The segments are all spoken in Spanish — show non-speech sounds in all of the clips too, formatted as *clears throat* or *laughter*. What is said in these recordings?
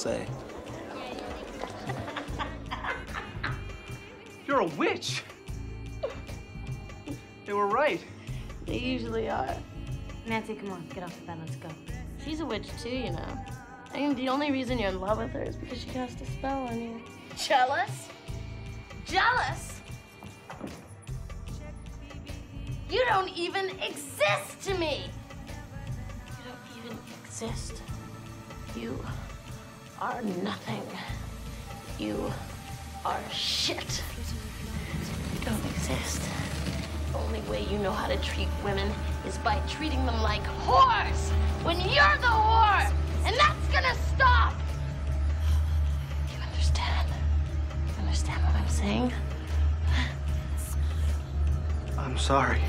say. *laughs* You're a witch! They were right. They usually are. Nancy, come on, get off the bed, let's go. She's a witch too, you know. I mean, the only reason you're in love with her is because she cast a spell on you. Jealous? Jealous? You don't even exist to me! You don't even exist. You are nothing. You are shit. You don't exist. The only way you know how to treat women is by treating them like whores when you're the whore! And that's gonna stop! You understand? You understand what I'm saying? I'm sorry.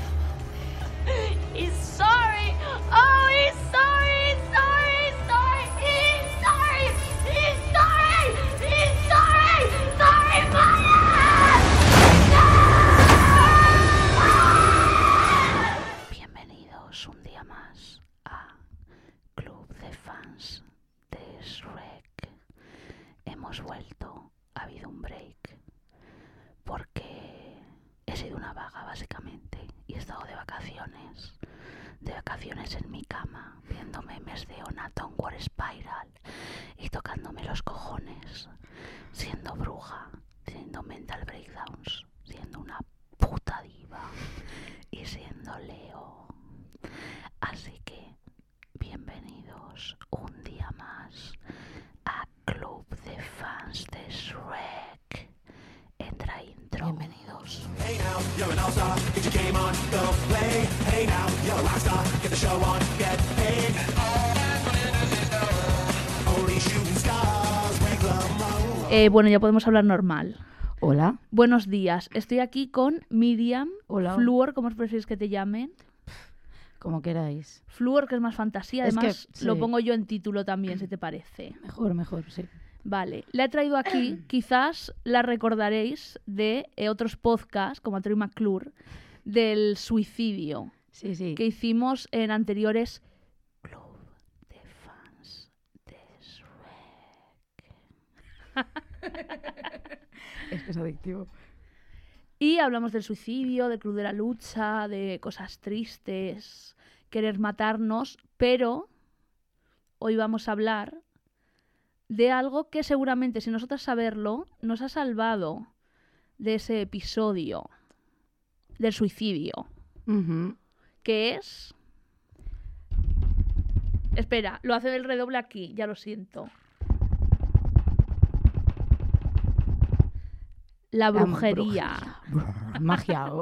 You're an all-star, get your game on, go play. Hey now, you're a rock star, get the show on, get paid. Only shooting stars break the mold. Eh, bueno, ya podemos hablar normal. Hola. Buenos días. Estoy aquí con Miriam, Hola. Fluor, ¿cómo os preferís que te llamen? Como queráis. Fluor, que es más fantasía. Es que, Además, lo pongo yo en título también, si te parece. Mejor, mejor, sí. Vale, la he traído aquí. *clears throat* Quizás la recordaréis de eh, otros podcasts, como Troy McClure, del suicidio Sí, sí. que hicimos en anteriores Club de Fans de Shrek. *laughs* Es que es adictivo. Y hablamos del suicidio, del club de la lucha, de cosas tristes, querer matarnos, pero hoy vamos a hablar de algo que seguramente, si nosotras saberlo, nos ha salvado de ese episodio del suicidio, que es... Espera, lo hace el redoble aquí, ya lo siento. La La brujería. *laughs* Magia.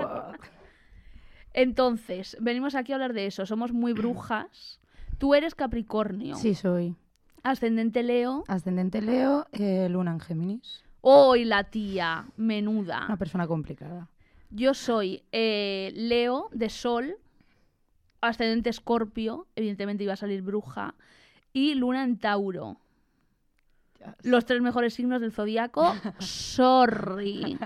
Entonces, venimos aquí a hablar de eso. Somos muy brujas. Tú eres Capricornio. Sí, soy. Ascendente Leo. Ascendente Leo, eh, Luna en Géminis. Hoy la tía, menuda. Una persona complicada. Yo soy eh, Leo de Sol. Ascendente Escorpio. Evidentemente iba a salir bruja. Y Luna en Tauro. Los tres mejores signos del zodiaco. *laughs* Sorry.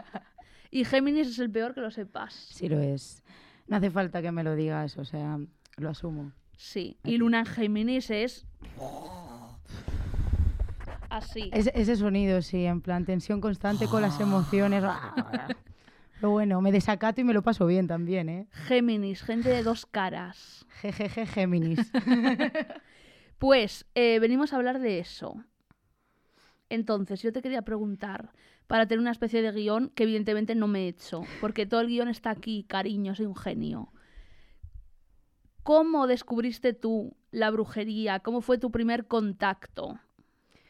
Y Géminis es el peor que lo sepas. Sí lo es. No hace falta que me lo digas, o sea, lo asumo. Sí. Y Luna en Géminis es. Así. Es- ese sonido, sí, en plan tensión constante con las emociones. *gasps* Pero bueno, me desacato y me lo paso bien también, ¿eh? Géminis, gente de dos caras. Jejeje Géminis. *laughs* Pues eh, venimos a hablar de eso. Entonces, yo te quería preguntar, para tener una especie de guion que evidentemente no me he hecho, porque todo el guion está aquí, cariño, soy un genio. ¿Cómo descubriste tú la brujería? ¿Cómo fue tu primer contacto?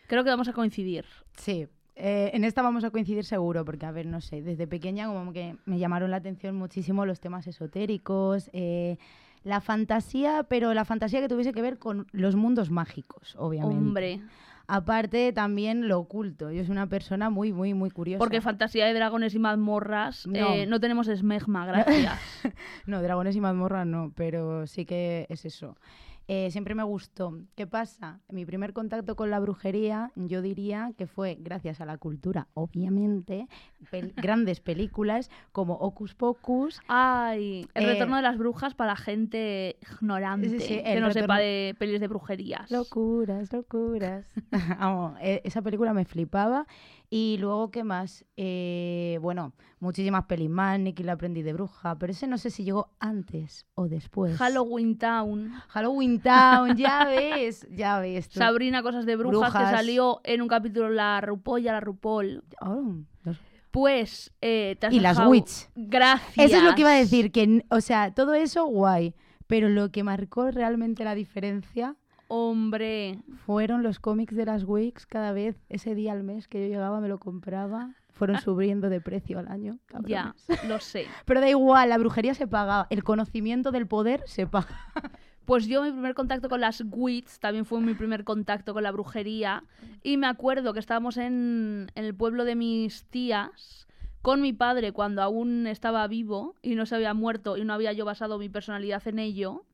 Creo que vamos a coincidir. Sí, eh, en esta vamos a coincidir seguro, porque, a ver, no sé, desde pequeña como que me llamaron la atención muchísimo los temas esotéricos, eh, la fantasía, pero la fantasía que tuviese que ver con los mundos mágicos, obviamente. Hombre, Aparte, también lo oculto. Yo soy una persona muy, muy, muy curiosa. porque fantasía de dragones y mazmorras No. eh, no tenemos esmegma, gracias. *laughs* No, dragones y mazmorras no, pero sí que es eso. Eh, siempre me gustó. ¿Qué pasa? Mi primer contacto con la brujería, yo diría que fue gracias a la cultura, obviamente, pel- *laughs* grandes películas como Hocus Pocus. Ay, el Eh, retorno de las brujas para la gente ignorante Sí, sí, que no sepa de pelis de brujerías. Locuras, locuras. *laughs* *laughs* Vamos, e- esa película me flipaba. Y luego, ¿qué más? Eh, bueno, muchísimas pelis más, Nicky la aprendí de bruja, pero ese no sé si llegó antes o después. Halloween Town. Halloween Town, ya *laughs* ves, ya ves. tú. Sabrina Cosas de brujas, Brujas. que salió en un capítulo la Rupolla, la Rupol. Oh, no. Pues eh, te has Y las witch. Gracias. Eso es lo que iba a decir, que, o sea, todo eso guay, pero lo que marcó realmente la diferencia Hombre, fueron los cómics de las Wicks cada vez, ese día al mes que yo llegaba me lo compraba, fueron subiendo de precio al año. ya, lo sé. *laughs* Pero da igual, la brujería se paga, el conocimiento del poder se paga. *laughs* Pues yo mi primer contacto con las wits también fue mi primer contacto con la brujería y me acuerdo que estábamos en, en el pueblo de mis tías con mi padre cuando aún estaba vivo y no se había muerto y no había yo basado mi personalidad en ello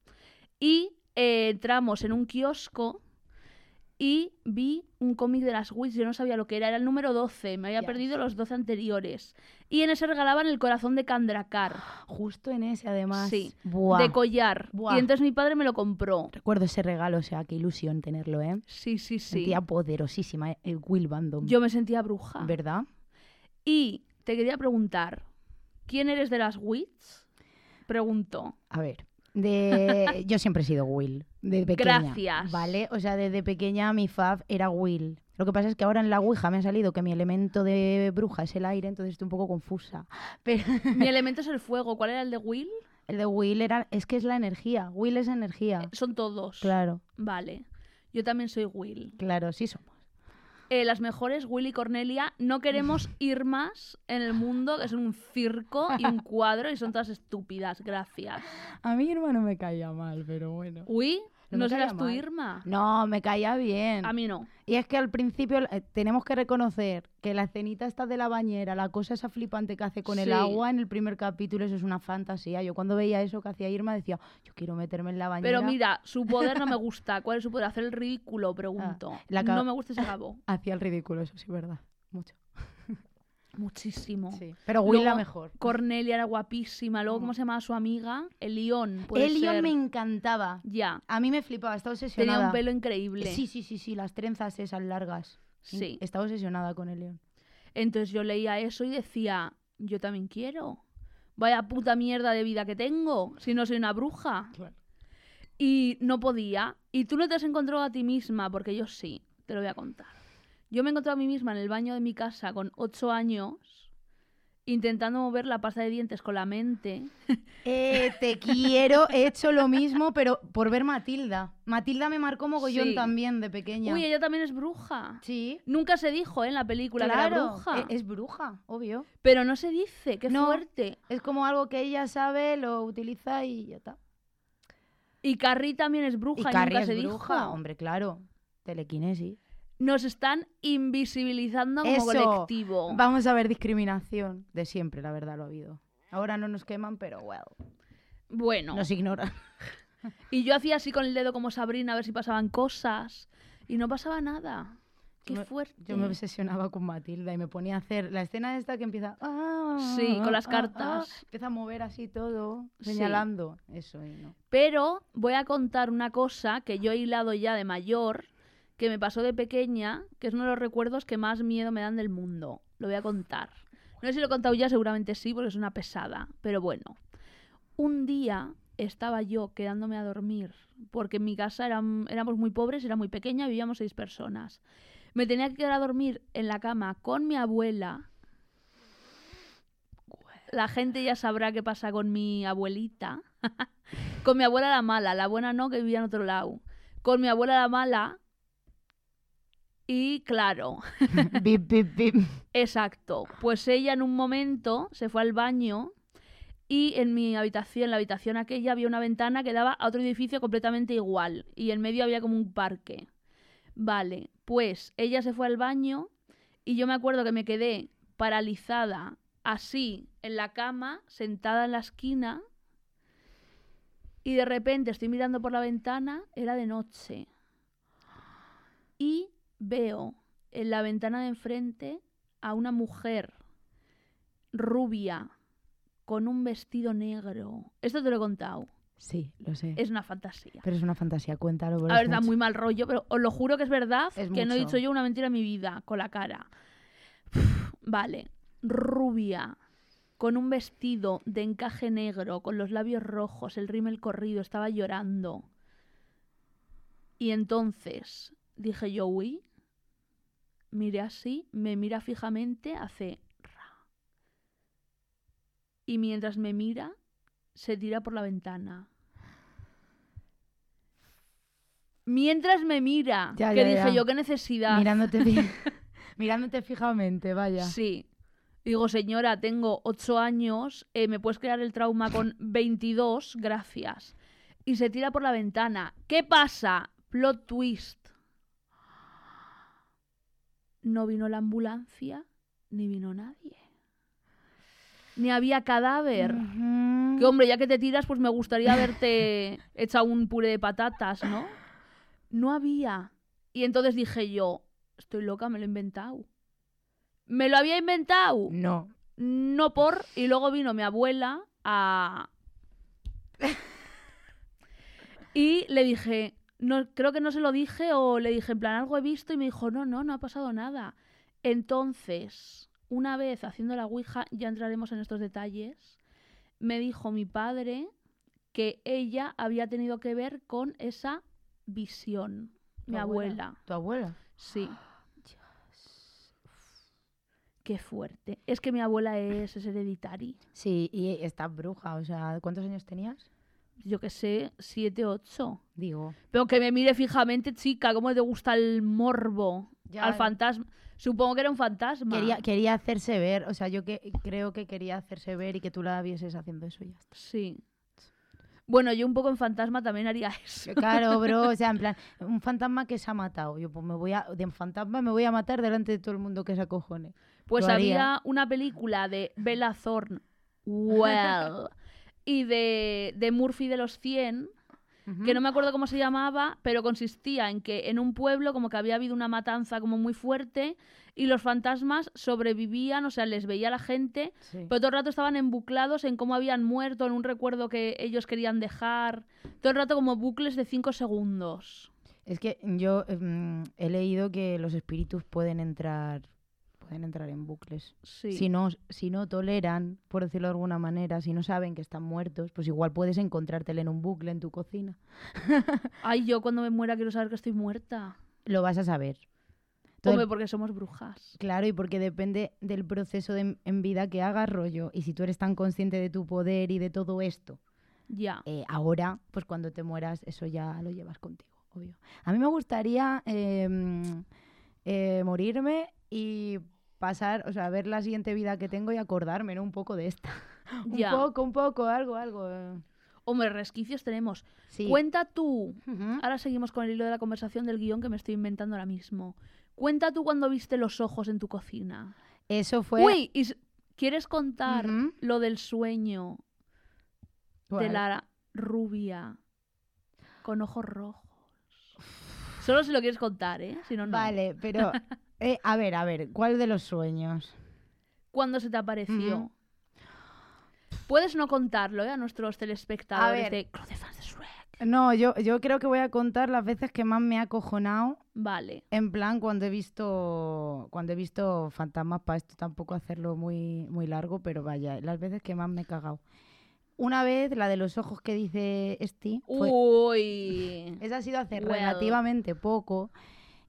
y eh, entramos en un kiosco y vi un cómic de las wits, yo no sabía lo que era, era el número 12, me había perdido los 12 anteriores y en ese regalaban el corazón de Kandrakar Justo en ese, además. Sí, Buah. de collar Buah. y entonces mi padre me lo compró. Recuerdo ese regalo, o sea, qué ilusión tenerlo, ¿eh? Sí, sí, sí. Sentía poderosísima, ¿eh? el Will Bandom. Yo me sentía bruja. ¿Verdad? Y te quería preguntar, ¿quién eres de las wits? Preguntó. A ver, de... yo siempre he sido Will, de pequeña. Gracias. ¿Vale? O sea, desde pequeña mi fab era Will. Lo que pasa es que ahora en la Ouija me ha salido que mi elemento de bruja es el aire, entonces estoy un poco confusa. *laughs* Pero Mi elemento es el fuego. ¿Cuál era el de Will? el de Will era, es que es la energía. Will es energía. Son todos. Claro, Vale. Yo también soy Will. claro, sí somos. Eh, las mejores, Will y Cornelia, no queremos *laughs* ir más en el mundo, que son un circo y un cuadro y son todas estúpidas. Gracias. A mí Irma no me caía mal, pero bueno. Uy, No serás tú. Irma. No, me caía bien. A mí no. Y es que al principio eh, tenemos que reconocer que la escenita esta de la bañera, la cosa esa flipante que hace con Sí. el agua en el primer capítulo, eso es una fantasía. Yo cuando veía eso que hacía Irma decía, yo quiero meterme en la bañera. Pero mira, su poder no me *laughs* gusta. ¿Cuál es su poder? Hacer el ridículo, pregunto. Ah, la No me gusta ese cabo. *laughs* Hacía el ridículo, eso sí, verdad. Mucho. Muchísimo. Sí. Pero Will la mejor. Cornelia era guapísima. Luego, ¿cómo se llamaba su amiga? Elión. ser. me encantaba. Ya. A mí me flipaba, estaba obsesionada. Tenía un pelo increíble. Sí, sí, sí, sí, las trenzas esas largas. Sí. Estaba obsesionada con Elion. Entonces yo leía eso y decía, yo también quiero. Vaya puta mierda de vida que tengo, si no soy una bruja. Claro. Y no podía. Y tú no te has encontrado a ti misma, porque yo sí, te lo voy a contar. Yo me he encontrado a mí misma en el baño de mi casa con ocho años, intentando mover la pasta de dientes con la mente. *laughs* Eh, te quiero, he hecho lo mismo, pero por ver Matilda. Matilda me marcó mogollón Sí. también de pequeña. Uy, ella también es bruja. Sí. Nunca se dijo ¿eh? en la película que era Claro, bruja. e- es bruja, obvio. Pero no se dice, qué No. fuerte. Es como algo que ella sabe, lo utiliza y ya está. Y Carrie también es bruja y, nunca es se bruja, dijo. hombre, claro. Telequinesis. Nos están invisibilizando como Eso. colectivo. Vamos a ver discriminación. De siempre, la verdad, lo ha habido. Ahora no nos queman, pero well, Bueno, nos ignoran. *laughs* y yo hacía así con el dedo como Sabrina a ver si pasaban cosas. Y no pasaba nada. Qué Yo me- fuerte. Yo me obsesionaba con Matilda y me ponía a hacer la escena esta que empieza. "Ah, Sí, con las ah, cartas. ah", empieza a mover así todo, Sí. señalando. Eso y no. Pero voy a contar una cosa que yo he hilado ya de mayor, que me pasó de pequeña, que es uno de los recuerdos que más miedo me dan del mundo. Lo voy a contar. No sé si lo he contado ya, seguramente sí, porque es una pesada. Pero bueno, un día estaba yo quedándome a dormir, porque en mi casa éramos muy pobres, era muy pequeña, vivíamos seis personas. Me tenía que quedar a dormir en la cama con mi abuela. La gente ya sabrá qué pasa con mi abuelita. *laughs* con mi abuela la mala, la buena no, que vivía en otro lado. Con mi abuela la mala. Y claro, *laughs* bip, bip, bip. Exacto. Pues ella en un momento se fue al baño y en mi habitación, la habitación aquella, había una ventana que daba a otro edificio completamente igual y en medio había como un parque. Vale, pues ella se fue al baño y yo me acuerdo que me quedé paralizada así en la cama, sentada en la esquina Y de repente estoy mirando por la ventana, era de noche. Y veo en la ventana de enfrente a una mujer rubia con un vestido negro. Esto te lo he contado. Sí, lo sé. Es una fantasía. Pero es una fantasía, cuéntalo. A ver, da muy mal rollo, pero os lo juro que es verdad Es que no he dicho yo una mentira en mi vida con la cara. Vale, rubia, con un vestido de encaje negro, con los labios rojos, el rímel corrido, estaba llorando. Y entonces dije yo, uy, miré así, me mira fijamente, hace ra. Y mientras me mira, se tira por la ventana. Mientras me mira, Ya, que ya, dije ya. yo, qué necesidad. Mirándote, fi- *laughs* mirándote fijamente, vaya. Sí. Digo, señora, tengo ocho años, eh, me puedes crear el trauma con *laughs* 22, gracias. Y se tira por la ventana. ¿Qué pasa? Plot twist. No vino la ambulancia, ni vino nadie. Ni había cadáver. Ujú. Que hombre, ya que te tiras, pues me gustaría haberte *laughs* echado un puré de patatas, ¿no? No había. Y entonces dije yo, estoy loca, me lo he inventado. ¿Me lo había inventado? No. No por. Y luego vino mi abuela a. *laughs* Y le dije, no, creo que no se lo dije o le dije, en plan, algo he visto y me dijo, no, no, no ha pasado nada. Entonces, una vez haciendo la Ouija, ya entraremos en estos detalles, me dijo mi padre que ella había tenido que ver con esa visión. ¿Tu Mi abuela? abuela. ¿Tu abuela? Sí. Qué fuerte. Es que mi abuela es, es hereditaria. Sí, y estás bruja, o sea, ¿cuántos años tenías? Yo que sé, siete, ocho. Digo. Pero que me mire fijamente, chica, cómo te gusta el morbo Ya, al eh. fantasma. Supongo que era un fantasma. Quería, quería hacerse ver, o sea, yo que, creo que quería hacerse ver y que tú la vieses haciendo eso y ya está. Sí. Bueno, yo un poco en fantasma también haría *laughs* eso. Claro, bro, o sea, en plan, un fantasma que se ha matado. Yo pues me voy a, de fantasma me voy a matar delante de todo el mundo que se acojone. Pues Lo haría. había una película de Bella Thorne, Well, *laughs* y de, de Murphy de los 100, que no me acuerdo cómo se llamaba, pero consistía en que en un pueblo como que había habido una matanza como muy fuerte y los fantasmas sobrevivían, o sea, les veía la gente, Sí. pero todo el rato estaban embuclados en cómo habían muerto, en un recuerdo que ellos querían dejar, todo el rato como bucles de 5 segundos. Es que yo em, he leído que los espíritus pueden entrar pueden entrar en bucles. Sí. Si no si no toleran, por decirlo de alguna manera, si no saben que están muertos, pues igual puedes encontrártelo en un bucle en tu cocina. *laughs* Ay, yo cuando me muera quiero saber que estoy muerta. Lo vas a saber. Todo el- Hombre, porque somos brujas. Claro, y porque depende del proceso de, en vida que hagas rollo. Y si tú eres tan consciente de tu poder y de todo esto, Ya. eh, ahora, pues cuando te mueras, eso ya lo llevas contigo, obvio. A mí me gustaría eh, mm, eh, morirme y pasar, o sea, ver la siguiente vida que tengo y acordarme, ¿no? Un poco de esta. *laughs* un Ya. poco, un poco, algo, algo. eh. Hombre, resquicios tenemos. Sí. Cuenta tú. Ahora seguimos con el hilo de la conversación del guion que me estoy inventando ahora mismo. Cuenta tú cuando viste los ojos en tu cocina. Eso fue... Uy, ¿y ¿quieres contar lo del sueño de la rubia con ojos rojos? Solo si lo quieres contar, ¿eh? Si no, no. Vale, pero... *laughs* eh, a ver, a ver, ¿cuál de los sueños? ¿Cuándo se te apareció? Puedes no contarlo, ¿eh? A nuestros telespectadores ver. de Club de Fans de Shrek. No, yo, yo creo que voy a contar las veces que más me ha acojonado Vale. En plan, cuando he visto cuando he visto fantasmas, para esto tampoco hacerlo muy, muy largo, pero vaya, las veces que más me he cagado. Una vez, la de los ojos que dice Esti, fue- Uy. *laughs* esa ha sido hace Well. relativamente poco.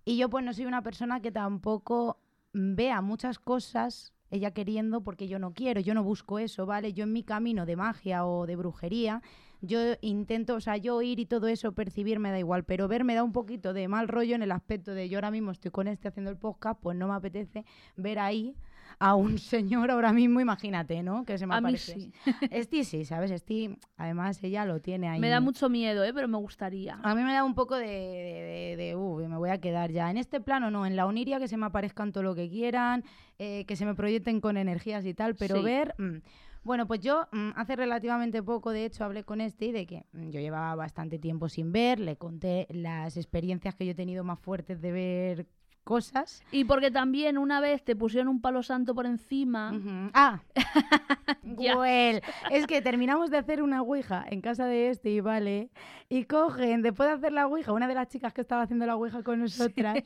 Y yo pues no soy una persona que tampoco vea muchas cosas ella queriendo porque yo no quiero, yo no busco eso, ¿vale? Yo en mi camino de magia o de brujería, yo intento, o sea, yo ir y todo eso, percibir me da igual, pero ver me da un poquito de mal rollo en el aspecto de yo ahora mismo estoy con este haciendo el podcast, pues no me apetece ver ahí a un señor ahora mismo, imagínate, ¿no? Que se me A mí aparece. sí. *laughs* Esti sí, ¿sabes? Esti, además ella lo tiene ahí. Me da mucho miedo, ¿eh? Pero me gustaría. A mí me da un poco de, de, de, de, "Uh, me voy a quedar ya. En este plano no, en la oniria que se me aparezcan todo lo que quieran, eh, que se me proyecten con energías y tal, pero Sí. ver, mm, Bueno, pues yo mm, hace relativamente poco, de hecho, hablé con este de que mm, yo llevaba bastante tiempo sin ver, le conté las experiencias que yo he tenido más fuertes de ver cosas. Y porque también una vez te pusieron un palo santo por encima. Ah. *laughs* Well, es que terminamos de hacer una ouija en casa de este y vale, y cogen, después de hacer la ouija, una de las chicas que estaba haciendo la ouija con nosotras,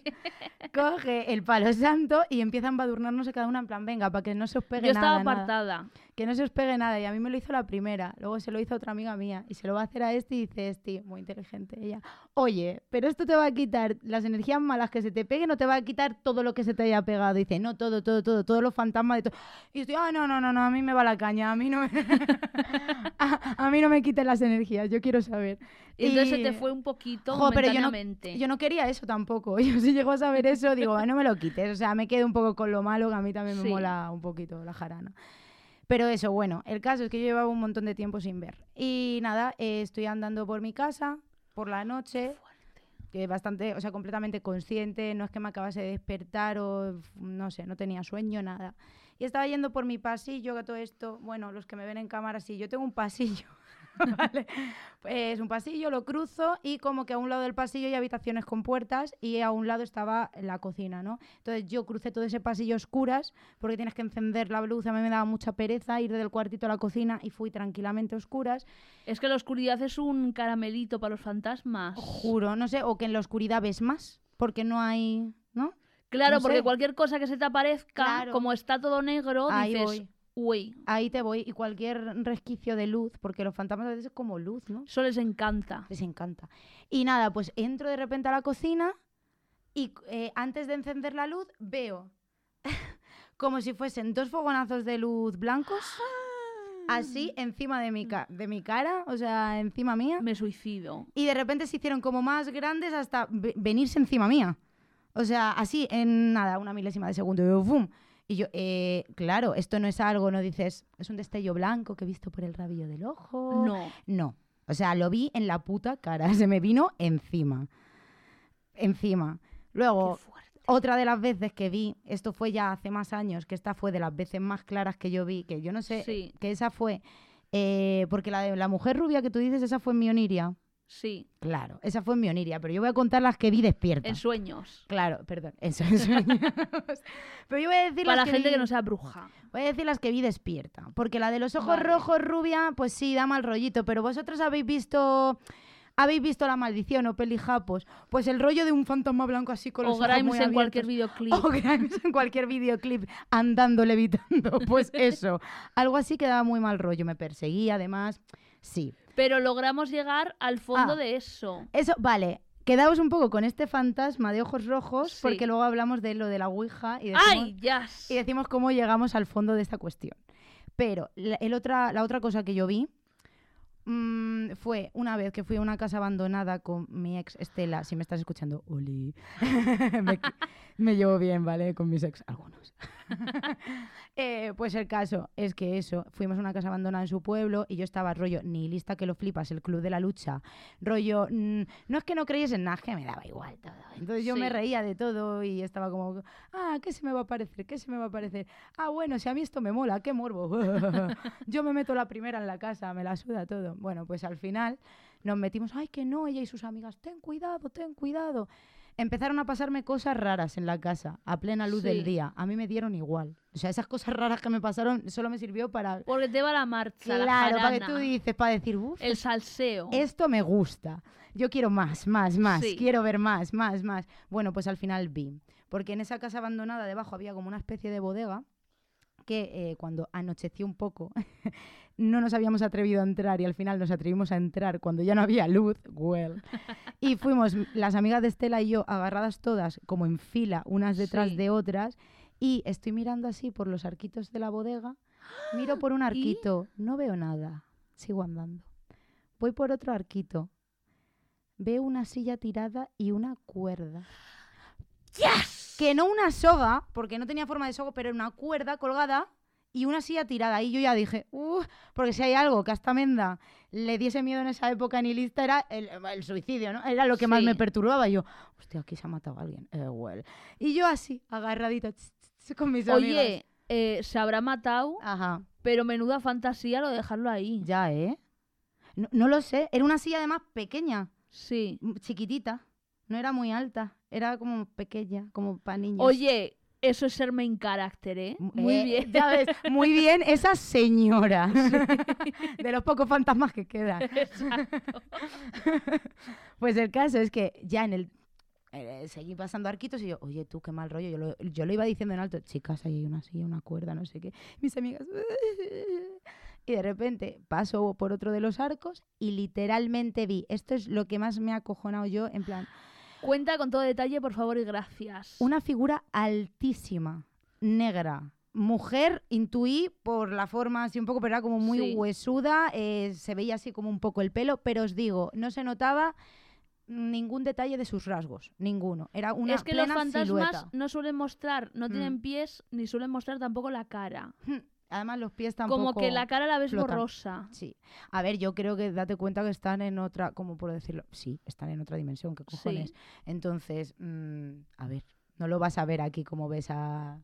coge el palo santo y empieza a embadurnarnos a cada una en plan, venga, para que no se os pegue Yo estaba nada, nada. Que no se os pegue nada. Y a mí me lo hizo la primera. Luego se lo hizo otra amiga mía. Y se lo va a hacer a este y dice este, muy inteligente ella. Oye, pero esto te va a quitar las energías malas que se te peguen o te va a quitar todo lo que se te haya pegado. Dice, no, todo, todo, todo, todos los fantasmas de todo. Y estoy, ah, no, no, no, no, a mí me va la caña. A mí no me, *laughs* a, a mí no me quiten las energías. Yo quiero saber. Y entonces se Y- te fue un poquito Jo, pero yo no, yo no quería eso tampoco. *laughs* Yo si llego a saber eso, digo, "Ah, no me lo quites. O sea, me quedo un poco con lo malo, que a mí también me Sí. mola un poquito la jarana. Pero eso, bueno, el caso es que yo llevaba un montón de tiempo sin ver. Y nada, eh, estoy andando por mi casa por la noche, que bastante, o sea, completamente consciente, no es que me acabase de despertar o no sé, no tenía sueño, nada. Y estaba yendo por mi pasillo, que todo esto, bueno, los que me ven en cámara, sí, yo tengo un pasillo, *laughs* ¿vale? Es un pasillo, lo cruzo y como que a un lado del pasillo hay habitaciones con puertas y a un lado estaba la cocina, ¿no? Entonces yo crucé todo ese pasillo oscuras porque tienes que encender la luz, a mí me daba mucha pereza ir del cuartito a la cocina y fui tranquilamente a oscuras. Es que la oscuridad es un caramelito para los fantasmas. Juro, no sé, o que en la oscuridad ves más porque no hay, ¿no? Claro, no porque sé. cualquier cosa que se te aparezca, Claro. como está todo negro, Ahí dices, voy. Uy, Ahí te voy y cualquier resquicio de luz, porque los fantasmas a veces es como luz, ¿no? eso les encanta. Les encanta. Y nada, pues entro de repente a la cocina y eh, antes de encender la luz veo *laughs* como si fuesen dos fogonazos de luz blancos así encima de mi, de mi cara, o sea, encima mía. Me suicido. Y de repente se hicieron como más grandes hasta ve- venirse encima mía. O sea, así en nada, una milésima de segundo. Y yo, ¡fum! Y yo, eh, claro, esto no es algo, no dices, es un destello blanco que he visto por el rabillo del ojo. No. No. O sea, lo vi en la puta cara. *laughs* Se me vino encima. Encima. Luego, otra de las veces que vi, esto fue ya hace más años, que esta fue de las veces más claras que yo vi, que yo no sé, Sí. que esa fue, eh, porque la de la mujer rubia que tú dices, esa fue en mi Oniria. Sí, Claro, esa fue en mi Oniria, pero yo voy a contar las que vi despierta. en sueños. Claro, perdón, eso, *laughs* en sueños. pero yo voy a decir Para la las gente vi- que no sea bruja. Voy a decir las que vi despierta. Porque la de los ojos Vale. rojos rubia, pues sí, da mal rollito. Pero vosotros habéis visto. ¿Habéis visto La Maldición o Pelijapos? Pues el rollo de un fantasma blanco así con O los ojos muy en cualquier abiertos. videoclip. O Grimes en cualquier videoclip andando, levitando. Pues *laughs* eso. Algo así que daba muy mal rollo. Me perseguía, además. Sí. Pero logramos llegar al fondo Ah. de eso. Eso, vale. Quedaos un poco con este fantasma de ojos rojos, Sí. porque luego hablamos de lo de la Ouija y decimos, ¡Ay, ya! y decimos cómo llegamos al fondo de esta cuestión. Pero la, el otra, la otra cosa que yo vi mm, fue una vez que fui a una casa abandonada con mi ex Estela. Si me estás escuchando, Oli. *laughs* me, me llevo bien, ¿vale? Con mis ex, algunos. *laughs* Eh, pues el caso es que eso, fuimos a una casa abandonada en su pueblo y yo estaba rollo nihilista que lo flipas, el club de la lucha, rollo, mm, no es que no creyes en nada, que me daba igual todo. Entonces yo me reía de todo y estaba como, ah, ¿qué se me va a parecer? ¿Qué se me va a parecer? Ah, bueno, si a mí esto me mola, qué morbo. *laughs* yo me meto la primera en la casa, me la suda todo. Bueno, pues al final nos metimos, ay, que no, ella y sus amigas, ten cuidado, ten cuidado. Empezaron a pasarme cosas raras en la casa, a plena luz Sí. del día. A mí me dieron igual. O sea, esas cosas raras que me pasaron solo me sirvió para... Porque te va la marcha, la Claro, para que tú dices, para decir, uff, el salseo. esto me gusta. Yo quiero más, más, más. Sí. Quiero ver más, más, más. Bueno, pues al final vi. Porque en esa casa abandonada debajo había como una especie de bodega que eh, cuando anocheció un poco *laughs* no nos habíamos atrevido a entrar y al final nos atrevimos a entrar cuando ya no había luz. Well. *laughs* Y fuimos las amigas de Estela y yo agarradas todas como en fila, unas detrás Sí. de otras. Y estoy mirando así por los arquitos de la bodega. Miro por un *gasps* arquito, no veo nada. Sigo andando. Voy por otro arquito. Veo una silla tirada y una cuerda. Que no una soga, porque no tenía forma de soga, pero era una cuerda colgada y una silla tirada. Y yo ya dije, uff, porque si hay algo que a esta menda le diese miedo en esa época nihilista era el, el suicidio, ¿no? Era lo que más me perturbaba. Y yo, hostia, aquí se ha matado alguien. Eh, well. Y yo así, agarradita tss, con mis amigas. Oye, eh, se habrá matado Ajá. Pero menuda fantasía lo de dejarlo ahí. Ya, ¿eh? No, no lo sé. Era una silla además pequeña, Sí. m- chiquitita. No era muy alta. Era como pequeña, como para niños. Oye, eso es ser main character, ¿eh? Muy eh, bien. Ya ves, muy *laughs* bien esa señora. *laughs* De los pocos fantasmas que quedan. Exacto. Pues el caso es que ya en el... eh, seguí pasando arquitos y yo, oye, tú, qué mal rollo. Yo lo, yo lo iba diciendo en alto, chicas, ahí hay una silla, una cuerda, no sé qué. Mis amigas... *laughs* Y de repente paso por otro de los arcos y literalmente vi, esto es lo que más me ha acojonado yo, en plan, Cuenta con todo detalle, por favor, y gracias. una figura altísima, negra. Mujer, intuí por la forma así un poco, pero era como muy Sí. huesuda, eh, se veía así como un poco el pelo, pero os digo, no se notaba ningún detalle de sus rasgos, ninguno. Era una es que los plena fantasmas silueta. no suelen mostrar, no tienen Mm. pies, ni suelen mostrar tampoco la cara. Además los pies tampoco... Como que la cara la ves flotan. borrosa. Sí. A ver, yo creo que date cuenta que están en otra, ¿cómo puedo decirlo? Sí, están en otra dimensión, ¿qué cojones? Entonces, mm, a ver, no lo vas a ver aquí como ves a,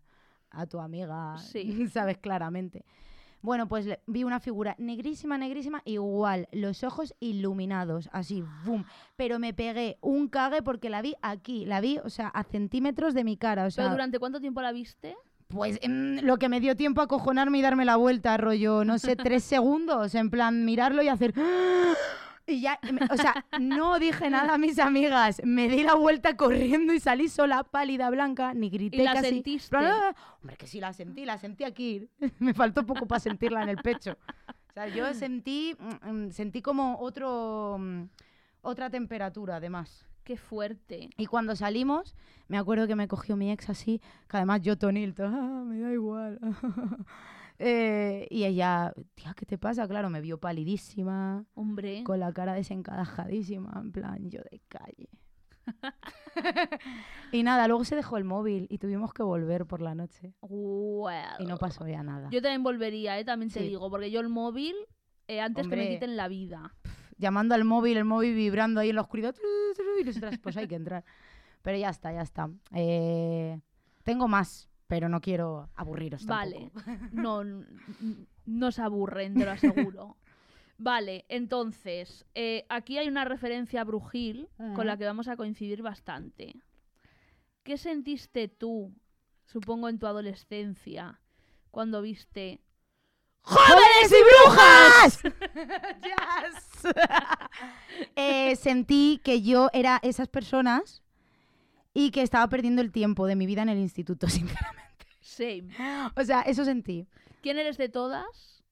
a tu amiga, Sí. *laughs* sabes claramente. Bueno, pues le- vi una figura negrísima, negrísima, igual, los ojos iluminados, así, boom. Pero me pegué un cague porque la vi aquí, la vi, o sea, a centímetros de mi cara, o sea, ¿Pero durante cuánto tiempo la viste? Pues mm, lo que me dio tiempo a cojonarme y darme la vuelta, rollo, no sé, tres *laughs* segundos, en plan mirarlo y hacer... Y ya, o sea, no dije nada a mis amigas, me di la vuelta corriendo y salí sola, pálida, blanca, ni grité ¿Y la casi. sentiste? Hombre, que sí la sentí, la sentí aquí. *laughs* me faltó poco para sentirla en el pecho. O sea, yo sentí, mm, mm, sentí como otro, mm, otra temperatura, además. Qué fuerte. Y cuando salimos, me acuerdo que me cogió mi ex así, que además yo tonilto, ah, me da igual. *laughs* Eh, y ella, tía, ¿qué te pasa? Claro, me vio palidísima, Hombre. con la cara desencadajadísima, en plan, yo de calle. *laughs* y nada, luego se dejó el móvil y tuvimos que volver por la noche. Well. Y no pasó ya nada. Yo también volvería, ¿eh? También te Sí. digo, porque yo el móvil, eh, antes que me Hombre. quiten la vida. Llamando al móvil, el móvil vibrando ahí en la oscuridad, y nosotras, pues hay que entrar. Pero ya está, ya está. Eh, tengo más, pero no quiero aburriros Vale. tampoco. No, no se aburren, te lo aseguro. Vale, entonces, eh, aquí hay una referencia a Brujil con la que vamos a coincidir bastante. ¿Qué sentiste tú, supongo en tu adolescencia, cuando viste ¡Jóvenes y brujas! *laughs* Yes. *laughs* Eh, sentí que yo era esas personas y que estaba perdiendo el tiempo de mi vida en el instituto, *laughs* sinceramente. Same? O sea, eso sentí. ¿Quién eres de todas?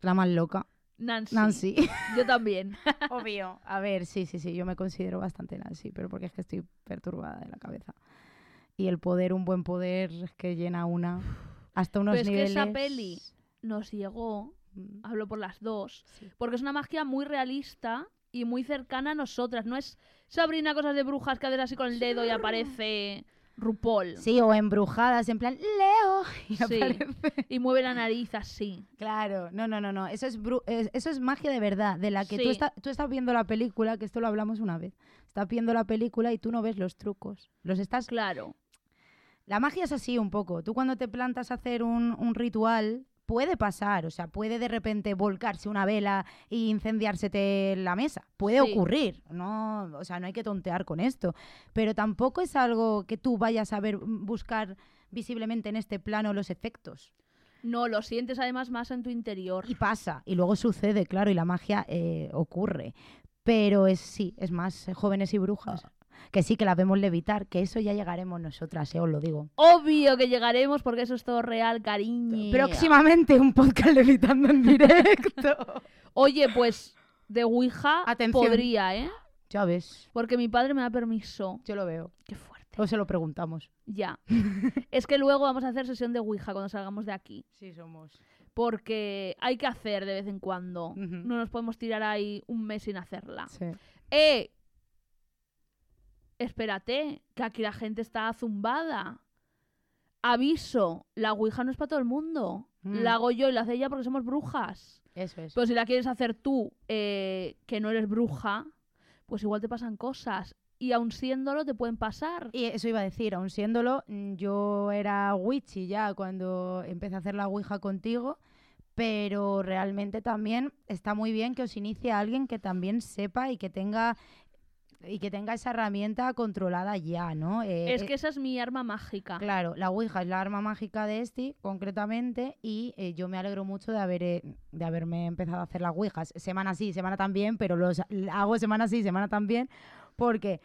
La más loca. Nancy. Nancy. Yo también. Obvio. A ver, sí, sí, sí, yo me considero bastante Nancy, pero porque es que estoy perturbada de la cabeza. Y el poder, un buen poder, es que llena una hasta unos Pero es que niveles... esa peli nos llegó, Mm, hablo por las dos, sí. porque es una magia muy realista y muy cercana a nosotras. No es Sabrina cosas de brujas que haces así con el dedo y aparece RuPaul. Sí, o embrujadas, en plan, Leo. Y Sí. aparece. Y mueve la nariz así. Claro, no, no, no, no. Eso es, bru- es- eso es magia de verdad, de la que tú, está- tú estás viendo la película, que esto lo hablamos una vez. Estás viendo la película y tú no ves los trucos. Los estás Claro. La magia es así un poco. Tú cuando te plantas a hacer un, un ritual, puede pasar. O sea, puede de repente volcarse una vela y incendiársete la mesa. Puede Sí. ocurrir. No, o sea, no hay que tontear con esto. Pero tampoco es algo que tú vayas a ver, buscar visiblemente en este plano los efectos. No, lo sientes además más en tu interior. Y pasa. Y luego sucede, claro, y la magia eh, ocurre. Pero es sí, es más eh, jóvenes y brujas. Que sí, que la vemos levitar, que eso ya llegaremos nosotras, eh, os lo digo. Obvio que llegaremos porque eso es todo real, cariño. Próximamente un podcast levitando en directo. *laughs* Oye, pues de Ouija Atención. podría, ¿eh? ya ves, Porque mi padre me da permiso. yo lo veo. Qué fuerte. O se lo preguntamos. Ya. *laughs* es que luego vamos a hacer sesión de Ouija cuando salgamos de aquí. Sí, somos. Porque hay que hacer de vez en cuando. No nos podemos tirar ahí un mes sin hacerla. Sí. ¡Eh! Espérate, que aquí la gente está zumbada. Aviso, la Ouija no es para todo el mundo. Mm. La hago yo y la hace ella porque somos brujas. Eso es. Pero si la quieres hacer tú, eh, que no eres bruja, pues igual te pasan cosas. Y aun siéndolo, te pueden pasar. Y eso iba a decir, aun siéndolo, mm, yo era witchy ya cuando empecé a hacer la ouija contigo, pero realmente también está muy bien que os inicie alguien que también sepa y que tenga y que tenga esa herramienta controlada ya, ¿no? Eh, es eh, que esa es mi arma mágica. Claro, la Ouija es la arma mágica de este, concretamente, y eh, yo me alegro mucho de, haber, de haberme empezado a hacer las Ouijas. Semana sí, semana también, pero los hago semana sí, semana también, porque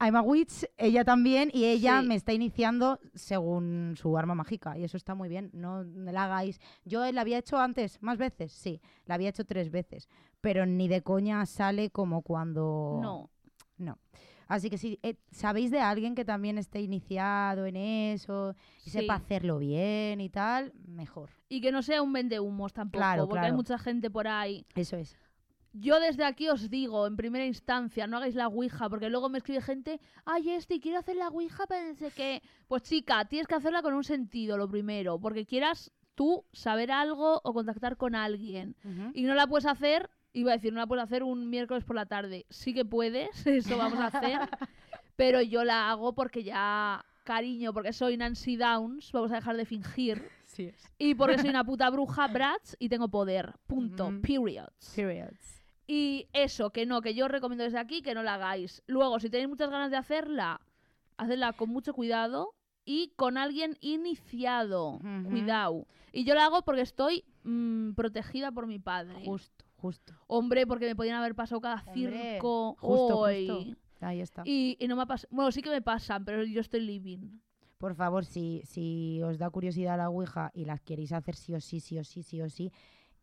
I'm a witch, ella también, y ella Sí. me está iniciando según su arma mágica, y eso está muy bien, no la hagáis. Yo la había hecho antes, más veces, sí, la había hecho tres veces, pero ni de coña sale como cuando... No. Así que si eh, sabéis de alguien que también esté iniciado en eso y Sí. sepa hacerlo bien y tal, mejor. Y que no sea un vendehumos tampoco, Claro, porque hay mucha gente por ahí. Eso es. Yo desde aquí os digo, en primera instancia, no hagáis la Ouija, porque luego me escribe gente, ay, este, quiero hacer la Ouija, pero no sé qué. Pues chica, tienes que hacerla con un sentido, lo primero, porque quieras tú saber algo o contactar con alguien. Y no la puedes hacer, iba a decir, no la puedes hacer un miércoles por la tarde. Sí que puedes, *laughs* eso vamos a hacer, *laughs* pero yo la hago porque ya, cariño, porque soy Nancy Downs, vamos a dejar de fingir. Sí es. Y porque soy una *laughs* puta bruja, brats, y tengo poder. Punto. Periods. Periods. Y eso, que no, que yo os recomiendo desde aquí que no la hagáis. Luego, si tenéis muchas ganas de hacerla, hacedla con mucho cuidado y con alguien iniciado. Cuidado. Y yo la hago porque estoy mm, protegida por mi padre. Justo, justo. Hombre, porque me podían haber pasado cada Hombre, circo. justo, hoy. justo. Ahí está. Y, y no me ha pasado. Bueno, sí que me pasan, pero yo estoy living. Por favor, si, si os da curiosidad la Ouija y las queréis hacer sí o sí, sí o sí, sí o sí,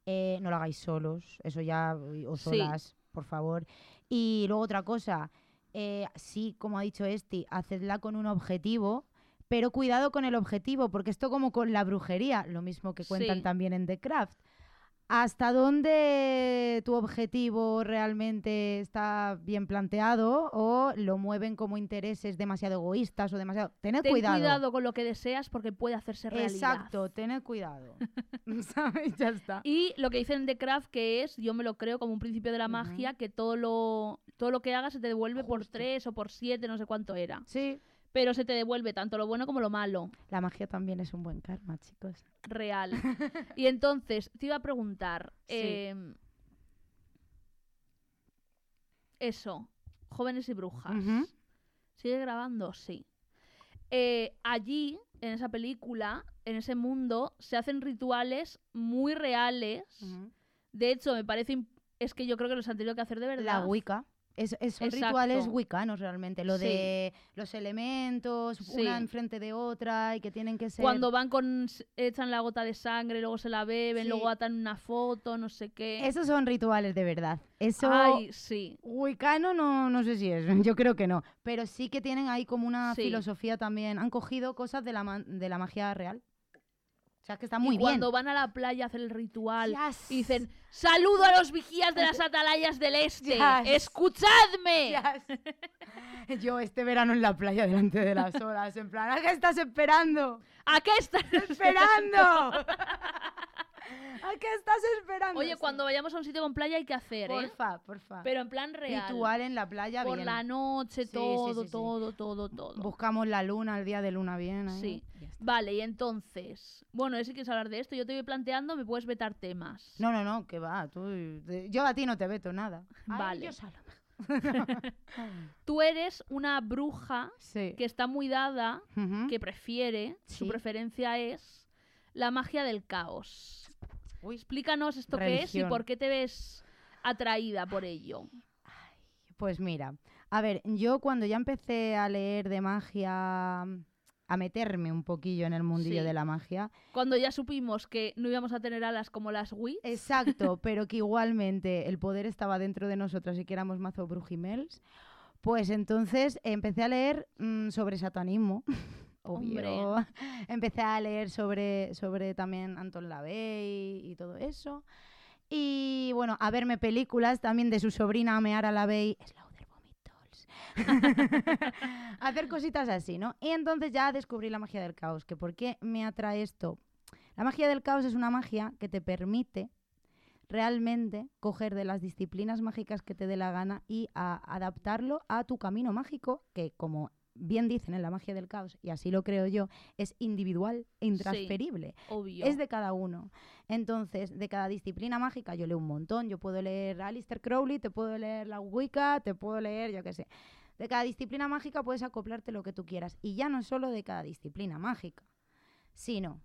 eh, no lo hagáis solos, eso ya, o Sí. solas, por favor. Y luego otra cosa, eh, sí, como ha dicho Esti, hacedla con un objetivo, pero cuidado con el objetivo, porque esto como con la brujería, lo mismo que cuentan Sí. también en The Craft. ¿Hasta dónde tu objetivo realmente está bien planteado o lo mueven como intereses demasiado egoístas o demasiado... Tened Ten cuidado. cuidado. con lo que deseas porque puede hacerse realidad. Exacto, tened cuidado. *laughs* *laughs* ¿Sabes? Ya está. Y lo que dicen de Craft que es, yo me lo creo como un principio de la magia, que todo lo, todo lo que hagas se te devuelve por tres o por siete, no sé cuánto era. Sí, Pero se te devuelve tanto lo bueno como lo malo. la magia también es un buen karma, chicos. Real. *laughs* y entonces, te iba a preguntar. Sí. em, eso, jóvenes y brujas. ¿Sigue grabando? Sí. Eh, allí, en esa película, en ese mundo, se hacen rituales muy reales. De hecho, me parece. Es que yo creo que los han tenido que hacer de verdad. La Wicca. Es, es- son Exacto. rituales wiccanos realmente. Lo Sí. de los elementos, Sí. una enfrente de otra y que tienen que ser. Cuando van con. echan la gota de sangre, luego se la beben, Sí. luego atan una foto, no sé qué. Esos son rituales de verdad. Eso. Ay, sí. Wicano no, no sé si es, *laughs* yo creo que no. Pero sí que tienen ahí como una filosofía también. Han cogido cosas de la, de la magia real. O sea, que está muy y bien. cuando van a la playa a hacer el ritual Yes. y dicen: ¡Saludo a los vigías de las atalayas del este! Yes. ¡Escuchadme! Yes. *laughs* Yo este verano en la playa delante de las olas, en plan, ¿a qué estás esperando? ¿A qué están *laughs* ¡Esperando! *laughs* ¿A qué estás esperando? Oye, cuando vayamos a un sitio con playa hay que hacer, ¿eh? Porfa, porfa. Pero en plan real. Ritual en la playa, Por bien. la noche, Sí, todo, sí, sí. todo, todo, todo. Buscamos la luna, el día de luna bien. ahí. Sí. Está. Vale, y entonces, bueno, si quieres hablar de esto, yo te voy planteando, me puedes vetar temas. No, no, no, que va. Tú, yo a ti no te veto nada. Vale. *laughs* Tú eres una bruja Sí. que está muy dada, que prefiere, su preferencia es la magia del caos. Uy, Explícanos esto qué es y Religión. por qué te ves atraída por ello. Pues mira, a ver, yo cuando ya empecé a leer de magia, a meterme un poquillo en el mundillo Sí. de la magia, Cuando ya supimos que no íbamos a tener alas como las Wii, exacto, *laughs* pero que igualmente el poder estaba dentro de nosotras y que éramos mazo brujimels, pues entonces empecé a leer mm, sobre satanismo. *laughs* Obvio. *laughs* Empecé a leer sobre, sobre también Anton LaVey y todo eso. Y bueno, a verme películas también de su sobrina Meara LaVey. Slaughter Vomit *laughs* Hacer cositas así, ¿no? Y entonces ya descubrí la magia del caos. ¿Que ¿Por qué me atrae esto? La magia del caos es una magia que te permite realmente coger de las disciplinas mágicas que te dé la gana y adaptarlo a tu camino mágico, que como bien dicen en la magia del caos, y así lo creo yo, es individual e intransferible. Obvio. Es de cada uno. Entonces, de cada disciplina mágica yo leo un montón. Yo puedo leer Alistair Crowley, te puedo leer la Wicca, te puedo leer, yo qué sé. De cada disciplina mágica puedes acoplarte lo que tú quieras. Y ya no solo de cada disciplina mágica, sino,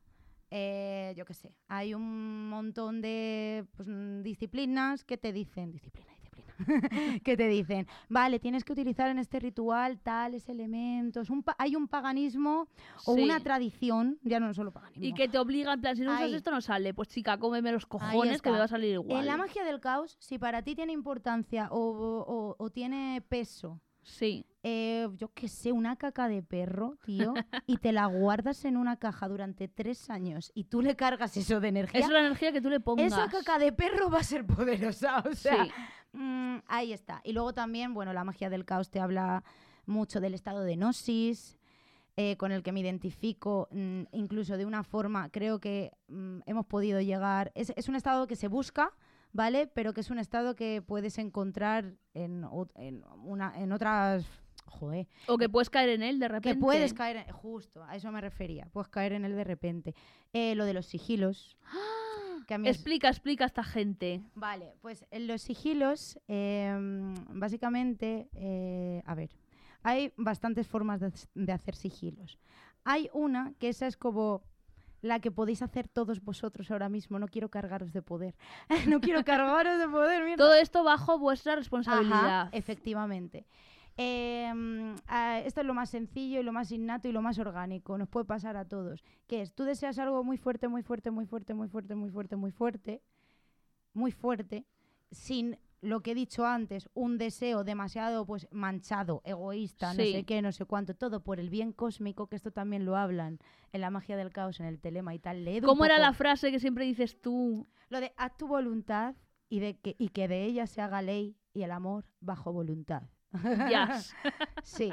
eh, yo qué sé, hay un montón de pues, mm, disciplinas que te dicen, disciplina, disciplina, *laughs* que te dicen, vale, tienes que utilizar en este ritual tales elementos. Un hay un paganismo o Sí. una tradición, ya no solo paganismo. Y que te obliga, en plan, si no usas Ahí. esto no sale. Pues chica, cómeme los cojones que me va a salir igual. En la magia del caos, si para ti tiene importancia o, o- o tiene peso, Sí. eh, yo qué sé, una caca de perro, tío, *laughs* y te la guardas en una caja durante tres años y tú le cargas eso de energía, Es la energía que tú le pongas. esa caca de perro va a ser poderosa. O sea, Sí. Mm, ahí está. Y luego también, bueno, la magia del caos te habla mucho del estado de gnosis. eh, con el que me identifico, mm, incluso de una forma, creo que mm, hemos podido llegar. Es, es un estado que se busca, ¿vale? Pero que es un estado que puedes encontrar en, en, una, en otras. Joder. O que puedes caer en él de repente. Que puedes caer, en- justo, a eso me refería, puedes caer en él de repente. Eh, lo de los sigilos. Que a mí es- Explica, explica a esta gente. Vale, pues en los sigilos, em, básicamente, eh, a ver, hay bastantes formas de, de hacer sigilos. Hay una que esa es como la que podéis hacer todos vosotros ahora mismo. No quiero cargaros de poder. *laughs* no quiero cargaros de poder, mierda. Todo esto bajo vuestra Ajá, responsabilidad. efectivamente. Em, esto es lo más sencillo y lo más innato y lo más orgánico. Nos puede pasar a todos. Que es, tú deseas algo muy fuerte, muy fuerte, muy fuerte, muy fuerte, muy fuerte, muy fuerte, muy fuerte, sin lo que he dicho antes, un deseo demasiado pues manchado, egoísta, no sé qué, no sé cuánto, todo por el bien cósmico, que esto también lo hablan en la magia del caos, en el telema y tal. ¿Cómo era la frase que siempre dices tú? Lo de haz tu voluntad y, de que, y que de ella se haga ley y el amor bajo voluntad. *laughs* Sí.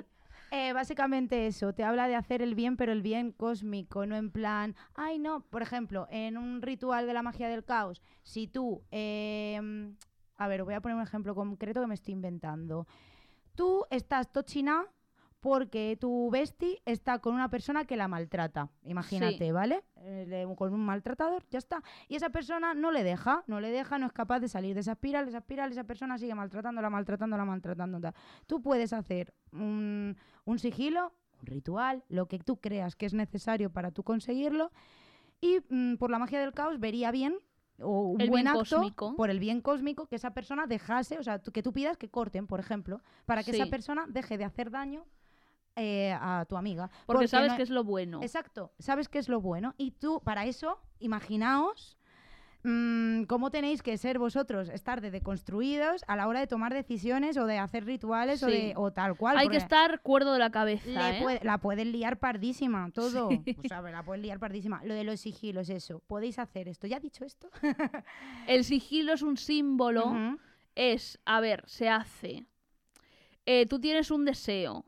Eh, básicamente eso, te habla de hacer el bien, pero el bien cósmico, no en plan, ay no, por ejemplo, en un ritual de la magia del caos, si tú, em, a ver, voy a poner un ejemplo concreto que me estoy inventando. Tú estás tochina porque tu bestie está con una persona que la maltrata, imagínate, Sí. ¿vale? Eh, con un maltratador, ya está. Y esa persona no le deja, no le deja, no es capaz de salir de esa espiral, esa espiral, esa persona sigue maltratándola, maltratándola, maltratándola. Tú puedes hacer un, un sigilo, un ritual, lo que tú creas que es necesario para tú conseguirlo, y mm, por la magia del caos vería bien o un El buen acto cósmico. por el bien cósmico que esa persona dejase, o sea, que tú pidas que corten, por ejemplo, para que esa persona deje de hacer daño eh, a tu amiga. Porque, sabes no- que es lo bueno. Exacto, sabes qué es lo bueno. Y tú, para eso, imaginaos mm, cómo tenéis que ser vosotros, estar de deconstruidos a la hora de tomar decisiones o de hacer rituales o, Sí. de, o tal cual. Hay que estar cuerdo de la cabeza, ¿eh? puede- la pueden liar pardísima, todo. O sea, la pueden liar pardísima. Lo de los sigilos, eso. Podéis hacer esto. ¿Ya he dicho esto? *laughs* El sigilo es un símbolo. Es, a ver, se hace. Eh, tú tienes un deseo.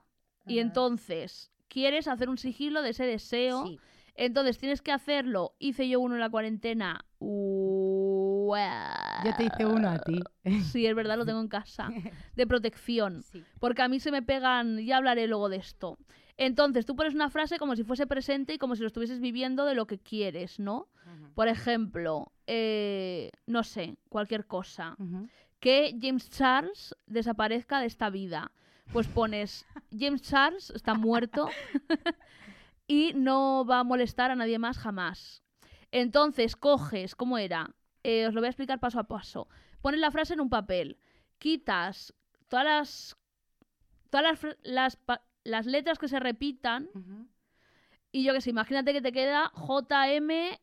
Y entonces quieres hacer un sigilo de ese deseo. Sí. Entonces tienes que hacerlo. Hice yo uno en la cuarentena. Yo te hice uno a ti. *laughs* Sí, es verdad, lo tengo en casa. *laughs* De protección. Sí. Porque a mí se me pegan, ya hablaré luego de esto. Entonces, tú pones una frase como si fuese presente y como si lo estuvieses viviendo de lo que quieres, ¿no? Por ejemplo, eh, no sé, cualquier cosa. Que James Charles desaparezca de esta vida. Pues pones, James Charles está muerto *laughs* y no va a molestar a nadie más jamás. Entonces, coges, ¿cómo era? Eh, os lo voy a explicar paso a paso. Pones la frase en un papel, quitas todas las, todas las, las, las letras que se repitan y yo que sé, imagínate que te queda J-M-S-C-H.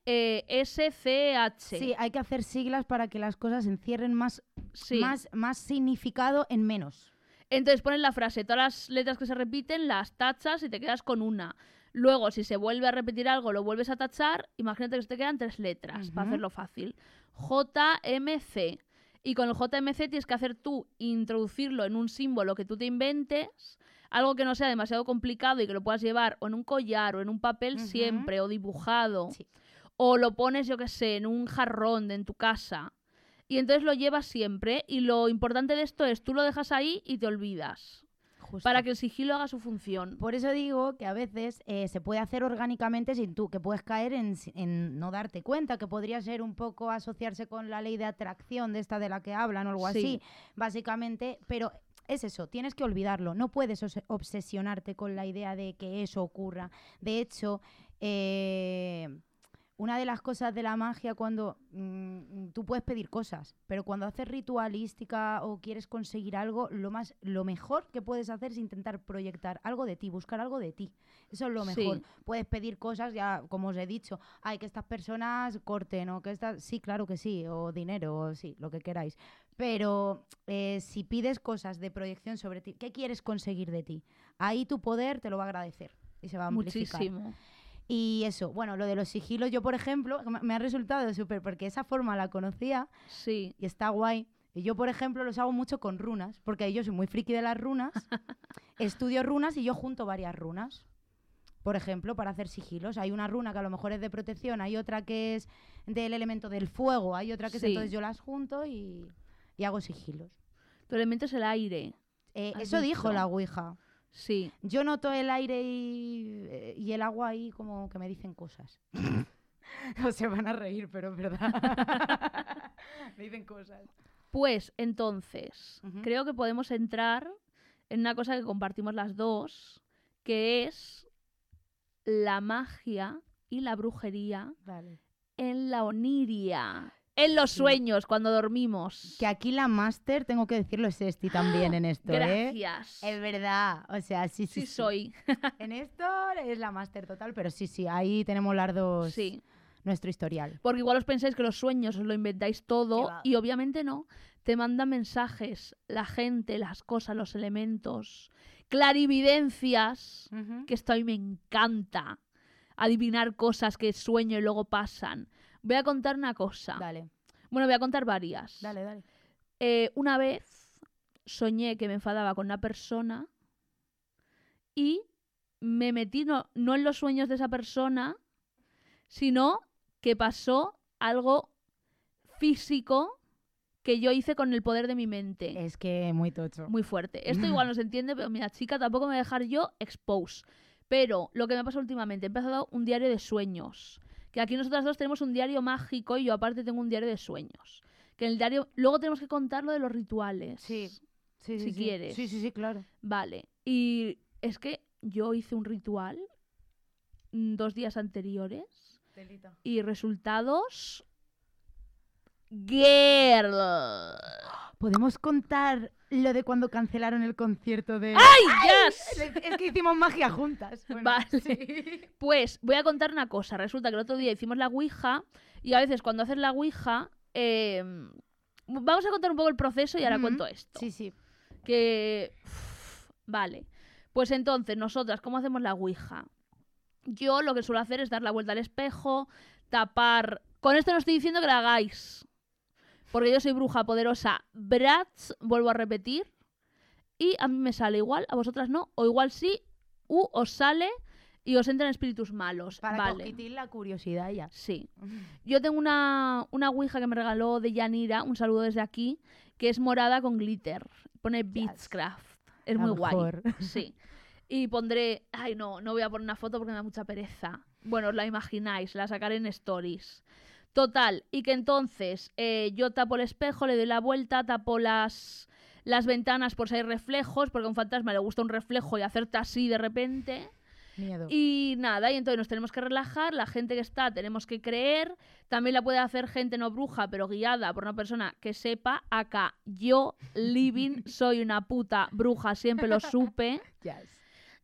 Sí, hay que hacer siglas para que las cosas encierren más, Sí. más, más significado en menos. Entonces pones la frase, todas las letras que se repiten las tachas y te quedas con una. Luego, si se vuelve a repetir algo, lo vuelves a tachar. Imagínate que se te quedan tres letras, para hacerlo fácil. JMC. Y con el JMC tienes que hacer tú, introducirlo en un símbolo que tú te inventes, algo que no sea demasiado complicado y que lo puedas llevar o en un collar o en un papel siempre, o dibujado. Sí. O lo pones, yo qué sé, en un jarrón de en tu casa. Y entonces lo llevas siempre. Y lo importante de esto es, tú lo dejas ahí y te olvidas. Justo. para que el sigilo haga su función. Por eso digo que a veces eh, se puede hacer orgánicamente sin tú, que puedes caer en, no darte cuenta, que podría ser un poco asociarse con la ley de atracción de esta de la que hablan o algo Sí. así, básicamente, pero es eso, tienes que olvidarlo, no puedes obse- obsesionarte con la idea de que eso ocurra. De hecho, eh, una de las cosas de la magia cuando mm, tú puedes pedir cosas, pero cuando haces ritualística o quieres conseguir algo, lo más lo mejor que puedes hacer es intentar proyectar algo de ti, buscar algo de ti. Eso es lo Sí. mejor. Puedes pedir cosas ya como os he dicho, ay que estas personas corten o que estas sí, claro que sí, o dinero o sí, lo que queráis. Pero eh, si pides cosas de proyección sobre ti, ¿qué quieres conseguir de ti? Ahí tu poder te lo va a agradecer y se va a amplificar. Muchísimo. Y eso, bueno, lo de los sigilos, yo por ejemplo, me- ha resultado súper, porque esa forma la conocía Sí. y está guay. Y yo, por ejemplo, los hago mucho con runas, porque yo soy muy friki de las runas, *laughs* estudio runas y yo junto varias runas. Por ejemplo, para hacer sigilos. Hay una runa que a lo mejor es de protección, hay otra que es del elemento del fuego, hay otra que es Sí. entonces yo las junto y, y hago sigilos. Tu elemento es el aire. Eh, ¿Has eso dijo la Ouija. Sí. Yo noto el aire y, eh, y el agua ahí como que me dicen cosas. *laughs* no se van a reír, pero es verdad. *laughs* me dicen cosas. Pues entonces, creo que podemos entrar en una cosa que compartimos las dos, que es la magia y la brujería Vale. en la oniria. En los sueños, cuando dormimos. Que aquí la máster, tengo que decirlo, es Esti también en esto, ¿eh? Gracias. Es verdad, o sea, sí, sí, Sí soy. *laughs* En esto es la máster total, pero sí, sí, ahí tenemos las dos Sí. nuestro historial. Porque igual os pensáis que los sueños os lo inventáis todo y obviamente no. Te mandan mensajes, la gente, las cosas, los elementos, clarividencias, que esto a mí me encanta. Adivinar cosas que sueño y luego pasan. Voy a contar una cosa. Dale, Bueno, voy a contar varias. dale, dale. Eh, una vez soñé que me enfadaba con una persona y me metí no, no en los sueños de esa persona, sino que pasó algo físico que yo hice con el poder de mi mente. Es que muy tocho. Muy fuerte. *laughs* Esto igual no se entiende, pero mira, chica, tampoco me voy a dejar yo expose. Pero lo que me ha pasado últimamente, he empezado un diario de sueños. Que aquí nosotras dos tenemos un diario mágico y yo aparte tengo un diario de sueños. Que en el diario. Luego tenemos que contar lo de los rituales. Sí. Sí, si sí. quieres. Sí, sí, sí, claro. Vale. Y es que yo hice un ritual mm, dos días anteriores y resultados. Girl. ¿Podemos contar lo de cuando cancelaron el concierto de... ¡Ay, yes! Es que hicimos magia juntas. Bueno, Vale. sí. Pues voy a contar una cosa. Resulta que el otro día hicimos la Ouija y a veces cuando haces la Ouija... eh, vamos a contar un poco el proceso y ahora cuento esto. Sí, sí. Que... uf, Vale. Pues entonces, nosotras, ¿cómo hacemos la Ouija? Yo lo que suelo hacer es dar la vuelta al espejo, tapar... Con esto no estoy diciendo que la hagáis. Porque yo soy bruja poderosa. Bratz, vuelvo a repetir. Y a mí me sale igual, a vosotras no. O igual sí, u os sale y os entran espíritus malos. Para vale. cogitir la curiosidad ya. Sí. Yo tengo una, una ouija que me regaló de Yanira, un saludo desde aquí, que es morada con glitter. Pone Beatscraft. Es La muy guay. mejor. *laughs* Sí. Y pondré. Ay, no, no voy a poner una foto porque me da mucha pereza. Bueno, os la imagináis, la sacaré en stories. Total, y que entonces eh, yo tapo el espejo, le doy la vuelta, tapo las, las ventanas por si hay reflejos, porque a un fantasma le gusta un reflejo y hacerte así de repente. Miedo. Y nada, y entonces nos tenemos que relajar, la gente que está tenemos que creer, también la puede hacer gente no bruja, pero guiada por una persona que sepa, acá yo, living, *laughs* soy una puta bruja, siempre lo supe. *laughs* Yes.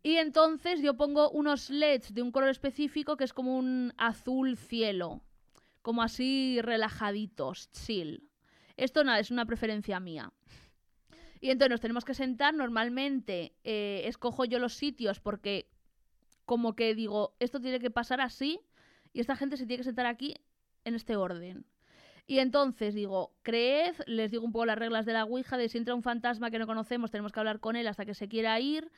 Y entonces yo pongo unos LEDs de un color específico que es como un azul cielo, como así relajaditos, chill. Esto nada, es una preferencia mía. Y entonces nos tenemos que sentar, normalmente eh, escojo yo los sitios porque como que digo, esto tiene que pasar así y esta gente se tiene que sentar aquí en este orden. Y entonces digo, creed, les digo un poco las reglas de la Ouija, de si entra un fantasma que no conocemos, tenemos que hablar con él hasta que se quiera ir.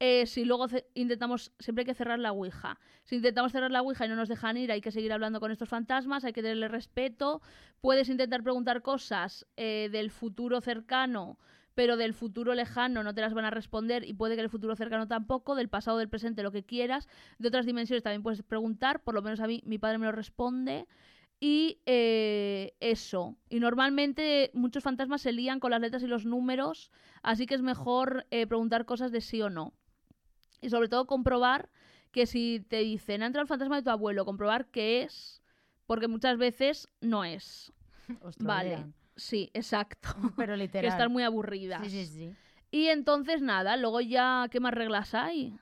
Eh, si luego intentamos, siempre hay que cerrar la Ouija. Si intentamos cerrar la Ouija y no nos dejan ir, hay que seguir hablando con estos fantasmas, hay que tenerle respeto. Puedes intentar preguntar cosas eh, del futuro cercano, pero del futuro lejano no te las van a responder y puede que el futuro cercano tampoco, del pasado, del presente, lo que quieras, de otras dimensiones también puedes preguntar, por lo menos a mí mi padre me lo responde. Y eh, eso. Y normalmente muchos fantasmas se lían con las letras y los números, así que es mejor eh, preguntar cosas de sí o no. Y sobre todo comprobar que si te dicen, ha entrado el fantasma de tu abuelo, comprobar que es, porque muchas veces no es. *laughs* Vale. Sí, exacto. *laughs* Pero que literal. están muy aburridas. Sí, sí, sí. Y entonces nada, luego ya, ¿qué más reglas hay?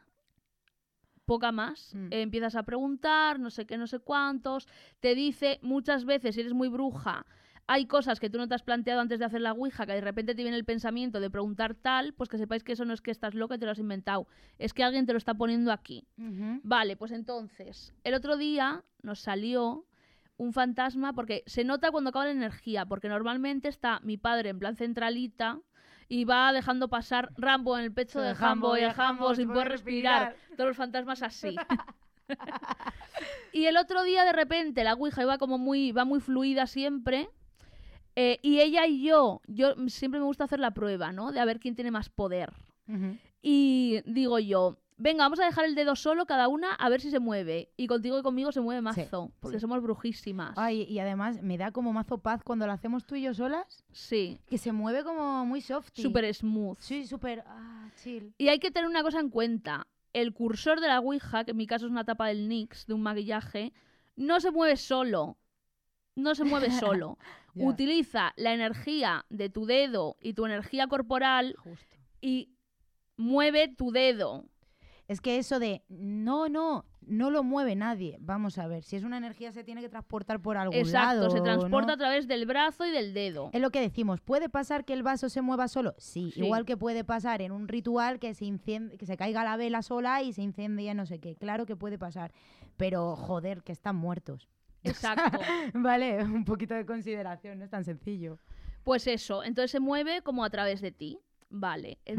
Poca más. Mm. Eh, empiezas a preguntar, no sé qué, no sé cuántos. Te dice muchas veces, si eres muy bruja, hay cosas que tú no te has planteado antes de hacer la Ouija, que de repente te viene el pensamiento de preguntar tal, pues que sepáis que eso no es que estás loca y te lo has inventado. Es que alguien te lo está poniendo aquí. Vale, pues entonces, el otro día nos salió un fantasma porque se nota cuando acaba la energía, porque normalmente está mi padre en plan centralita y va dejando pasar Rambo en el pecho de Jambo y el Jambo sin poder respirar. Todos los fantasmas así. *laughs* y el otro día de repente la Ouija iba como muy, va muy fluida siempre. eh, y ella y yo, yo siempre me gusta hacer la prueba, ¿no? De a ver quién tiene más poder. Y digo yo, venga, vamos a dejar el dedo solo cada una a ver si se mueve. Y contigo y conmigo se mueve mazo, porque sí. somos brujísimas. Ay, y además me da como mazo paz cuando lo hacemos tú y yo solas, Sí, que se mueve como muy soft. súper smooth. Sí, súper. Ah, chill. Y hay que tener una cosa en cuenta. El cursor de la Ouija, que en mi caso es una tapa del NYX, de un maquillaje, no se mueve solo. No se mueve *laughs* solo. Utiliza la energía de tu dedo y tu energía corporal Justo. y mueve tu dedo. Es que eso de no, no, no lo mueve nadie. Vamos a ver, si es una energía se tiene que transportar por algún Exacto, lado. se transporta ¿no? a través del brazo y del dedo. Es lo que decimos, ¿puede pasar que el vaso se mueva solo? Sí, Sí. igual que puede pasar en un ritual que se incendie, que se caiga la vela sola y se incendie no sé qué. Claro que puede pasar, pero joder, que están muertos. Exacto. *laughs* Vale, un poquito de consideración, no es tan sencillo. Pues eso, entonces se mueve como a través de ti. Vale, Hmm.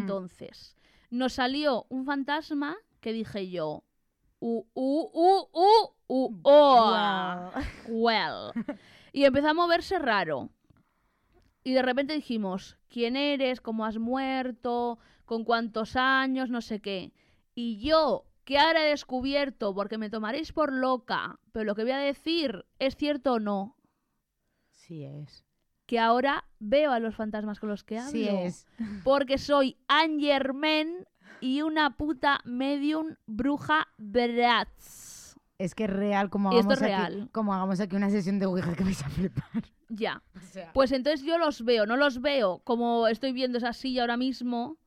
Nos salió un fantasma que dije yo, u, u, u, u, u, oh, well. *laughs* Y empezó a moverse raro. Y de repente dijimos, ¿quién eres? ¿Cómo has muerto? ¿Con cuántos años? No sé qué. Y yo, que ahora he descubierto, porque me tomaréis por loca, pero lo que voy a decir es cierto o no, Sí es. Que ahora veo a los fantasmas con los que hablo. Sí es. *laughs* Porque soy Angermen y una puta medium bruja Bratz. Es que es real como hagamos, es aquí, real. como hagamos aquí una sesión de Ouija que vais a flipar. *laughs* Ya. O sea, Pues entonces yo los veo, no los veo como estoy viendo esa silla ahora mismo,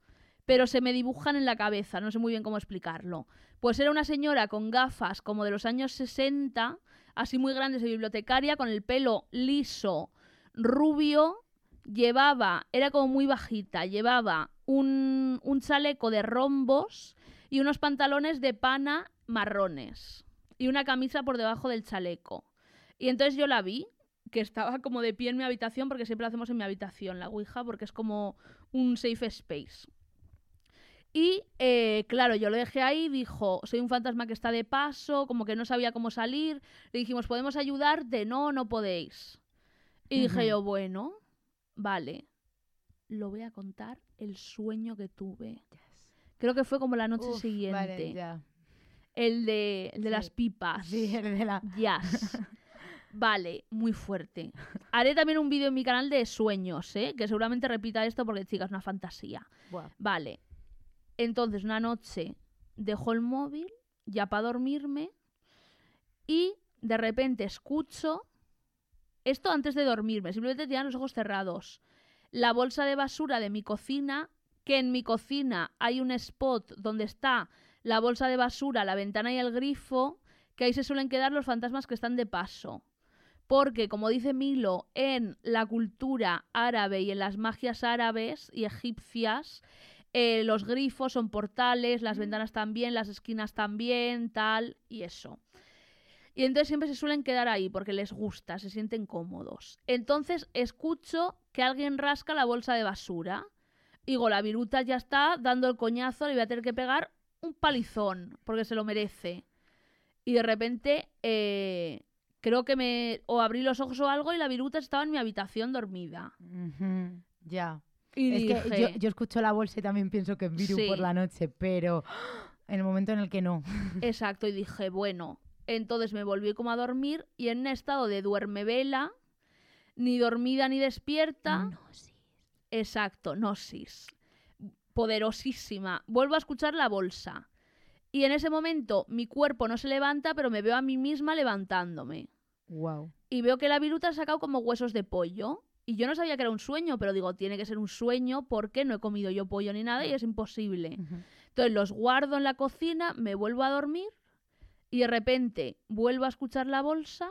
pero se me dibujan en la cabeza, no sé muy bien cómo explicarlo. Pues era una señora con gafas como de los años 60, así muy grandes de bibliotecaria, con el pelo liso, rubio, llevaba, era como muy bajita, llevaba un, un chaleco de rombos y unos pantalones de pana marrones y una camisa por debajo del chaleco. Y entonces yo la vi, que estaba como de pie en mi habitación, porque siempre la hacemos en mi habitación, la Ouija, porque es como un safe space. Y eh, claro, yo lo dejé ahí, dijo, soy un fantasma que está de paso, como que no sabía cómo salir. Le dijimos, ¿podemos ayudarte? No, no podéis. Y dije yo, bueno, vale, lo voy a contar el sueño que tuve. Creo que fue como la noche uf, siguiente. Vale, ya. El de, el de Sí. las pipas. Sí, el de la... Yes. *laughs* Vale, muy fuerte. Haré también un vídeo en mi canal de sueños, ¿eh? Que seguramente repita esto porque, chicas, es una fantasía. Buah. Vale. Entonces, una noche dejo el móvil ya para dormirme y de repente escucho esto antes de dormirme, simplemente tenía los ojos cerrados. La bolsa de basura de mi cocina, que en mi cocina hay un spot donde está la bolsa de basura, la ventana y el grifo, que ahí se suelen quedar los fantasmas que están de paso. Porque, como dice Milo, en la cultura árabe y en las magias árabes y egipcias, eh, los grifos son portales, las ventanas también, las esquinas también, tal, y eso. Y entonces siempre se suelen quedar ahí porque les gusta, se sienten cómodos. Entonces escucho que alguien rasca la bolsa de basura. Digo, la viruta ya está dando el coñazo, le voy a tener que pegar un palizón porque se lo merece. Y de repente eh, creo que me o abrí los ojos o algo y la viruta estaba en mi habitación dormida. Ya. Y es dije, que yo, yo escucho la bolsa y también pienso que es virus Sí. por la noche, pero en el momento en el que no. exacto, y dije, bueno, entonces me volví como a dormir y en un estado de duermevela, ni dormida ni despierta. Exacto, gnosis. Poderosísima. Vuelvo a escuchar la bolsa. Y en ese momento mi cuerpo no se levanta, pero me veo a mí misma levantándome. Wow. Y veo que la viruta ha sacado como huesos de pollo. Y yo no sabía que era un sueño, pero digo, tiene que ser un sueño porque no he comido yo pollo ni nada y es imposible. Entonces los guardo en la cocina, me vuelvo a dormir y de repente vuelvo a escuchar la bolsa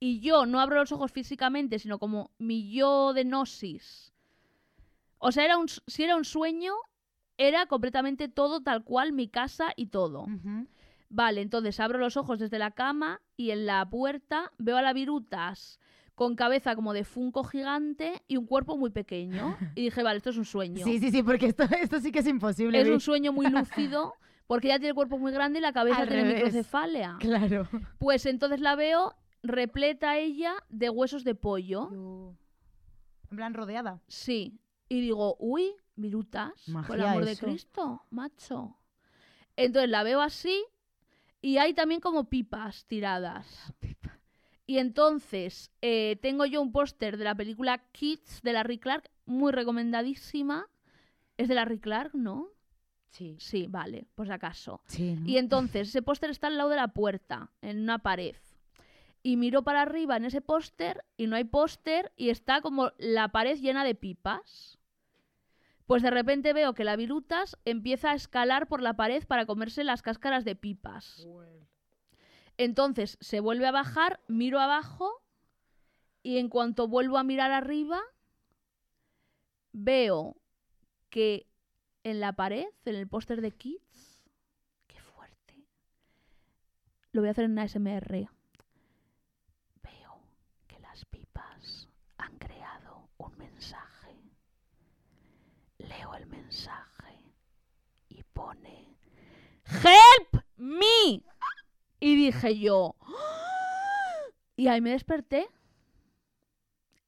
y yo no abro los ojos físicamente, sino como mi yo de gnosis. O sea, era un, si era un sueño, era completamente todo tal cual, mi casa y todo. Vale, entonces abro los ojos desde la cama y en la puerta veo a la virutas con cabeza como de funko gigante y un cuerpo muy pequeño. *laughs* Y dije, vale, esto es un sueño. Sí, sí, sí, porque esto, esto sí que es imposible. es un sueño muy lúcido *laughs* porque ella tiene el cuerpo muy grande y la cabeza Al tiene revés. microcefalia. *laughs* Claro. Pues entonces la veo repleta ella de huesos de pollo. Yo- En plan, rodeada. Sí. Y digo, uy, virutas, por el amor de. Cristo, macho. Entonces la veo así y hay también como pipas tiradas. *laughs* Y entonces eh, tengo yo un póster de la película Kids de Larry Clark, muy recomendadísima. ¿Es de Larry Clark, no? Sí. Sí, vale, por si acaso. Sí, ¿no? Y entonces ese póster está al lado de la puerta, en una pared. Y miro para arriba en ese póster y no hay póster y está como la pared llena de pipas. Pues de repente veo que la virutas empieza a escalar por la pared para comerse las cáscaras de pipas. Entonces se vuelve a bajar, miro abajo y en cuanto vuelvo a mirar arriba, veo que en la pared, en el póster de Kids, qué fuerte. Lo voy a hacer en ASMR. Veo que las pipas han creado un mensaje. Leo el mensaje y pone Help me. Y dije yo. "¡Ah!". Y ahí me desperté.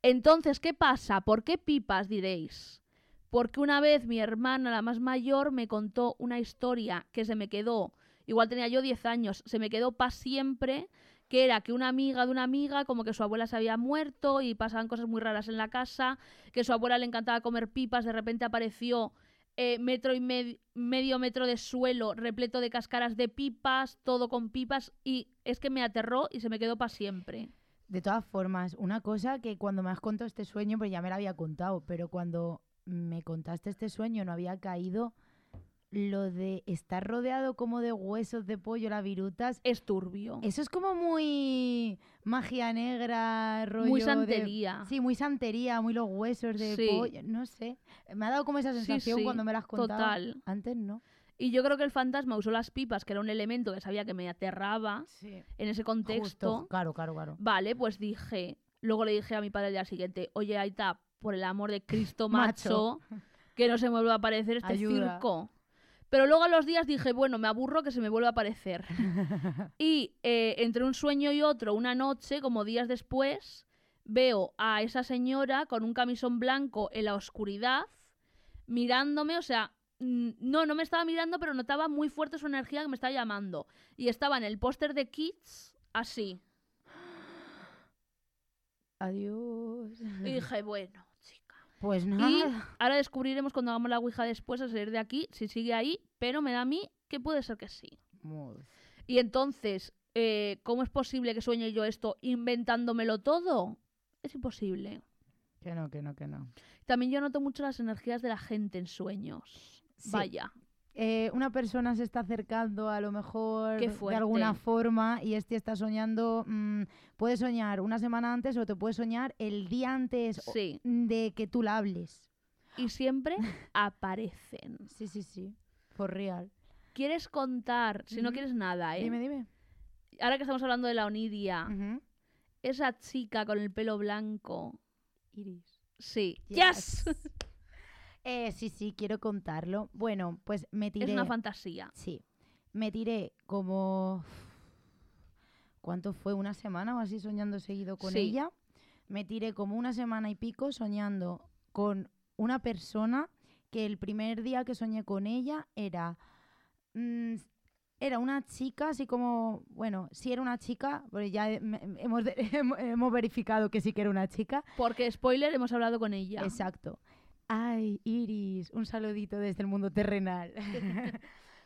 Entonces, ¿qué pasa? ¿Por qué pipas diréis? Porque una vez mi hermana, la más mayor, me contó una historia que se me quedó, igual tenía yo 10 años, se me quedó para siempre, que era que una amiga de una amiga, como que su abuela se había muerto y pasaban cosas muy raras en la casa, que su abuela le encantaba comer pipas, de repente apareció eh, metro y med- medio metro de suelo repleto de cáscaras de pipas, todo con pipas, y es que me aterró y se me quedó para siempre. De todas formas, una cosa que cuando me has contado este sueño, pues ya me la había contado, pero cuando me contaste este sueño no había caído lo de estar rodeado como de huesos de pollo, las virutas. Es turbio. Eso es como muy magia negra, rollo Muy de- santería. Sí, muy santería, muy los huesos de Sí. pollo, no sé. Me ha dado como esa sensación sí, cuando me las has contado. total. Antes no. Y yo creo que el fantasma usó las pipas, que era un elemento que sabía que me aterraba Sí. en ese contexto. Justo, claro, claro, claro. Vale, pues dije, luego le dije a mi padre al día siguiente, oye, Aita, por el amor de Cristo *laughs* Macho. que no se me vuelva a aparecer este Ayuda. circo. Pero luego a los días dije, bueno, me aburro que se me vuelva a aparecer. *laughs* y eh, entre un sueño y otro, una noche, como días después, veo a esa señora con un camisón blanco en la oscuridad, mirándome, o sea, no, no me estaba mirando, pero notaba muy fuerte su energía que me estaba llamando. Y estaba en el póster de Kids, así. *gasps* Adiós. Y dije, bueno, Pues Y nada. ahora descubriremos cuando hagamos la Ouija después a salir de aquí si sigue ahí, pero me da a mí que puede ser que sí. Muy- Y entonces, eh, ¿cómo es posible que sueñe yo esto inventándomelo todo? Es imposible. Que no, que no, que no. También yo noto mucho las energías de la gente en sueños. Sí. Vaya. Eh, una persona se está acercando a lo mejor de alguna forma y este está soñando, mm, puede soñar una semana antes o te puede soñar el día antes Sí. de que tú la hables. Y siempre *laughs* aparecen. Sí, sí, sí. For real. ¿Quieres contar? Si no quieres nada, ¿eh? Dime, dime. Ahora que estamos hablando de la onidia, esa chica con el pelo blanco. Iris. Sí. Yes. ¡Yes! Eh, sí, sí, quiero contarlo. Bueno, pues me tiré. Es una fantasía. Sí. Me tiré como. ¿Cuánto fue? ¿Una semana o así soñando seguido con Sí. ella? Me tiré como una semana y pico soñando con una persona que el primer día que soñé con ella era... mm, era una chica, así como, bueno, sí era una chica, porque ya *laughs* hemos- hemos verificado que sí que era una chica. Porque, spoiler, hemos hablado con ella. Exacto. Ay, Iris, un saludito desde el mundo terrenal. *laughs* *laughs*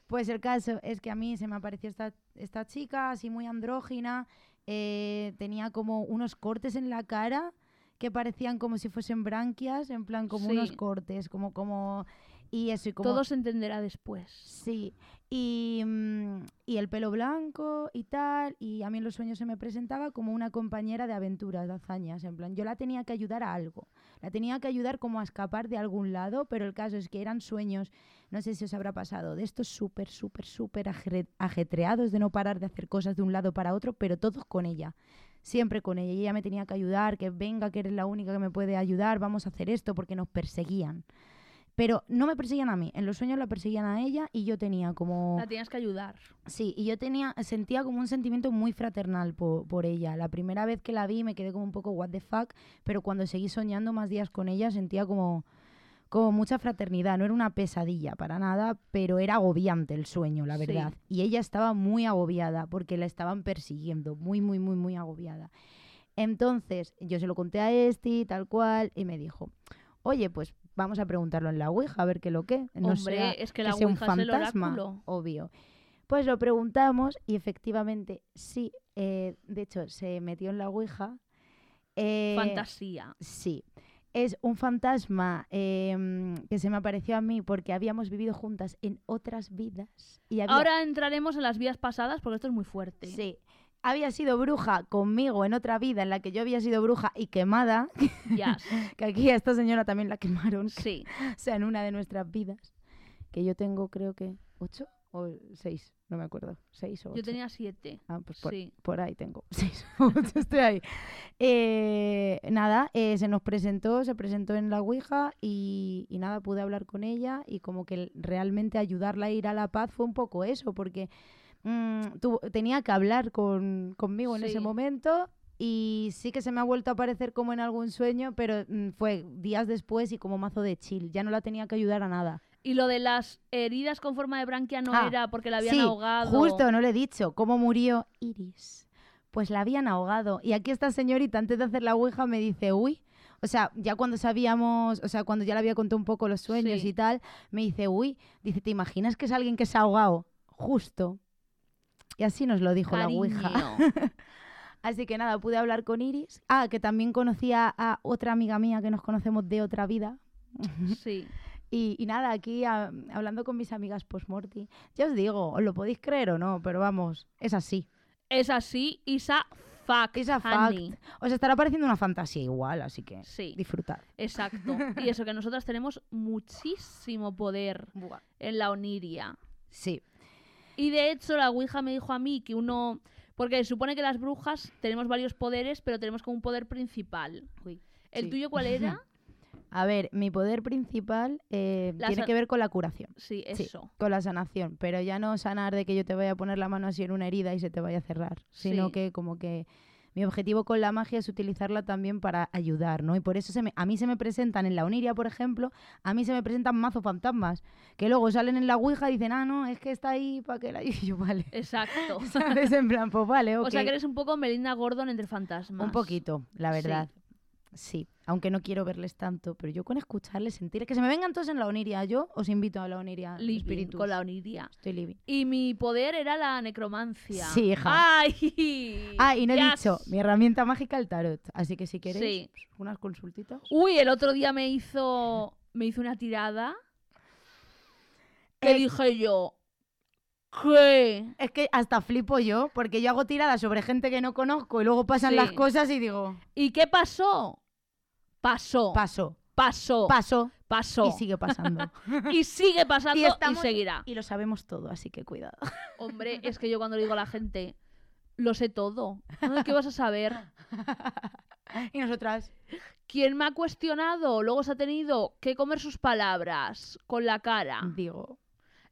pues el caso es que a mí se me apareció esta, esta chica, así muy andrógina, eh, tenía como unos cortes en la cara que parecían como si fuesen branquias, en plan como unos cortes, como, como, y eso, y como... Todo se entenderá después. Sí, y, mm, y el pelo blanco y tal, y a mí en los sueños se me presentaba como una compañera de aventuras, de hazañas, en plan, yo la tenía que ayudar a algo, la tenía que ayudar como a escapar de algún lado, pero el caso es que eran sueños, no sé si os habrá pasado, de estos súper, súper, súper ajetreados de no parar de hacer cosas de un lado para otro, pero todos con ella. Siempre con ella, y ella me tenía que ayudar, que venga, que eres la única que me puede ayudar, vamos a hacer esto, porque nos perseguían. Pero no me perseguían a mí, en los sueños la perseguían a ella y yo tenía como... La tienes que ayudar. Sí, y yo tenía, sentía como un sentimiento muy fraternal po- por, ella. La primera vez que la vi me quedé como un poco what the fuck, pero cuando seguí soñando más días con ella sentía como, como mucha fraternidad. No era una pesadilla para nada, pero era agobiante el sueño, la Sí. verdad. Y ella estaba muy agobiada porque la estaban persiguiendo, muy, muy, muy, muy agobiada. Entonces, yo se lo conté a Esti, tal cual, y me dijo, oye, pues vamos a preguntarlo en la Ouija, a ver qué lo que. No Hombre, sea es que la sea un Ouija es el fantasma, oráculo. obvio. Pues lo preguntamos y efectivamente sí, eh, de hecho se metió en la Ouija. eh, Fantasía. Sí. Es un fantasma eh, que se me apareció a mí porque habíamos vivido juntas en otras vidas. Y había, Ahora entraremos en las vías pasadas porque esto es muy fuerte. Sí. Había sido bruja conmigo en otra vida en la que yo había sido bruja y quemada. Ya. *laughs* Que aquí a esta señora también la quemaron. Sí. *laughs* O sea, en una de nuestras vidas. Que yo tengo, creo que, ocho o seis. No me acuerdo. Seis o ocho. Yo tenía siete. Ah, pues por, Sí. por ahí tengo. *laughs* Seis o ocho, estoy ahí. Eh, nada, eh, se nos presentó, se presentó en la Ouija y, y nada, pude hablar con ella y como que realmente ayudarla a ir a la paz fue un poco eso, porque mm, tenía que hablar con, conmigo en ese momento y sí que se me ha vuelto a aparecer como en algún sueño, pero mm, fue días después y como mazo de chill. Ya no la tenía que ayudar a nada. Y lo de las heridas con forma de branquia no Ah, era porque la habían sí, ahogado. Justo, no le he dicho. ¿Cómo murió Iris? Pues la habían ahogado. Y aquí esta señorita, antes de hacer la ouija, me dice, uy. O sea, ya cuando sabíamos, o sea, cuando ya le había contado un poco los sueños Sí. y tal, me dice, uy, dice, ¿te imaginas que es alguien que se ha ahogado? Justo. Y así nos lo dijo la ouija. *laughs* Así que nada, pude hablar con Iris. Ah, que también conocía a otra amiga mía que nos conocemos de otra vida. *laughs* Sí. Y, y nada, aquí a- hablando con mis amigas post-morti. Ya os digo, os lo podéis creer o no, pero vamos, es así. Es así, Isa fact. Es a honey. fact. Os estará pareciendo una fantasía igual, así que Sí. disfrutad. Exacto. Y eso, que nosotras tenemos muchísimo poder *laughs* en la oniria. Sí, Y de hecho, la Ouija me dijo a mí que uno. Porque se supone que las brujas tenemos varios poderes, pero tenemos como un poder principal. ¿El Sí. tuyo cuál era? *laughs* a ver, mi poder principal eh, tiene que ver con la curación. Sí, Sí, eso. con la sanación, pero ya no sanar de que yo te vaya a poner la mano así en una herida y se te vaya a cerrar, sino Sí. que como que mi objetivo con la magia es utilizarla también para ayudar, ¿no? Y por eso se me- a mí se me presentan en la Oniria, por ejemplo, a mí se me presentan mazo fantasmas, que luego salen en la Ouija y dicen, ah, no, es que está ahí para que la... *laughs* Y yo, vale. Exacto. *laughs* ¿Sabes? En plan, pues vale, ok. *laughs* O sea que eres un poco Melinda Gordon entre fantasmas. Un poquito, la verdad. Sí. Aunque no quiero verles tanto, pero yo con escucharles, sentir que se me vengan todos en la Oniria, yo os invito a la Oniria. Living espíritus. con la oniria. Estoy living. Y mi poder era la necromancia. Sí, hija. ¡Ay! Ah, y no he dicho, mi herramienta mágica el tarot. Así que si queréis, Sí. pues, unas consultitas. Uy, el otro día me hizo me hizo una tirada que Eh, dije yo ¿Qué? Es que hasta flipo yo, porque yo hago tiradas sobre gente que no conozco y luego pasan las Sí. cosas y digo, ¿Y qué pasó? Pasó. pasó, pasó. pasó, pasó. y sigue pasando. *laughs* Y sigue pasando y, estamos- seguirá. y lo sabemos todo, así que cuidado. *laughs* Hombre, es que yo cuando le digo a la gente, lo sé todo. ¿Qué vas a saber? *laughs* y nosotras, ¿Quién me ha cuestionado? Luego se ha tenido que comer sus palabras con la cara. digo,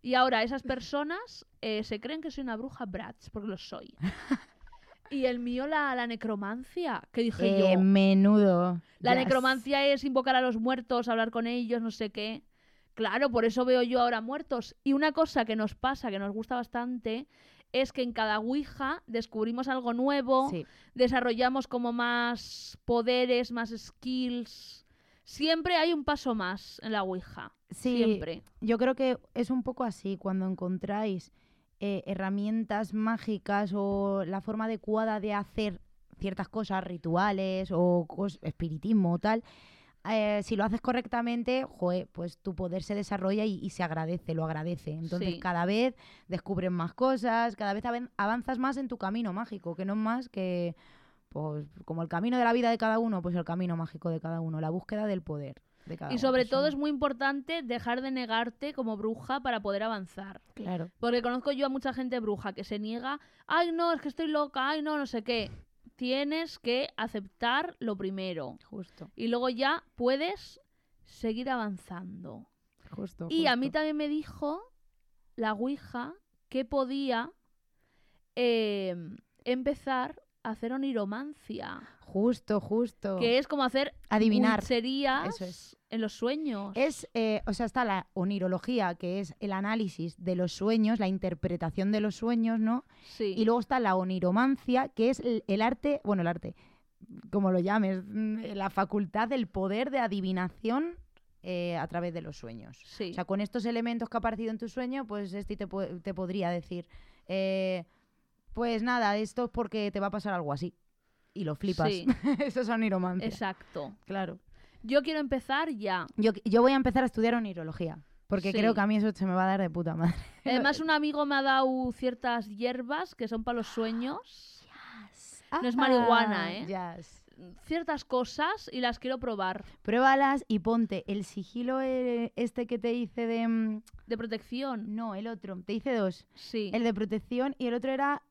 Y ahora esas personas eh, se creen que soy una bruja Bratz, porque lo soy. Y el mío, la, la necromancia, que dije Eh, yo. menudo. La Yes. necromancia es invocar a los muertos, hablar con ellos, no sé qué. Claro, por eso veo yo ahora muertos. Y una cosa que nos pasa, que nos gusta bastante, es que en cada Ouija descubrimos algo nuevo, Sí. desarrollamos como más poderes, más skills. Siempre hay un paso más en la Ouija. Sí, Siempre. Yo creo que es un poco así, cuando encontráis eh, herramientas mágicas o la forma adecuada de hacer ciertas cosas, rituales o cos- espiritismo o tal, eh, si lo haces correctamente, joe, pues tu poder se desarrolla y, y se agradece, lo agradece. Entonces Sí. cada vez descubres más cosas, cada vez avanzas más en tu camino mágico, que no es más que, pues, como el camino de la vida de cada uno, pues el camino mágico de cada uno, la búsqueda del poder de cada Y sobre todo es muy importante dejar de negarte como bruja para poder avanzar. Claro. Porque conozco yo a mucha gente bruja que se niega, ay no, es que estoy loca, ay no, no sé qué. Tienes que aceptar lo primero. Justo, Y luego ya puedes seguir avanzando. justo. Y a mí también me dijo la Ouija que podía eh, empezar hacer oniromancia. Justo, justo. Que es como hacer Adivinar. Eso es. en los sueños. Es, eh, o sea, está la onirología, que es el análisis de los sueños, la interpretación de los sueños, ¿no? Sí. Y luego está la oniromancia, que es el, el arte, bueno, el arte, como lo llames, mm, la facultad, el poder de adivinación eh, a través de los sueños. Sí. O sea, con estos elementos que ha aparecido en tu sueño, pues este te, te podría decir, eh, pues nada, esto es porque te va a pasar algo así. Y lo flipas. Sí. *laughs* Eso es oniromancia. Exacto. Claro. Yo quiero empezar ya. Yo, yo voy a empezar a estudiar onirología. Porque Sí. creo que a mí eso se me va a dar de puta madre. *laughs* Además, un amigo me ha dado ciertas hierbas que son para los sueños. No es marihuana, ¿eh? Yes. Ciertas cosas y las quiero probar. Pruébalas y ponte el sigilo eh, este que te hice de... mm, De protección. No, el otro. Te hice dos. Sí. El de protección y el otro era...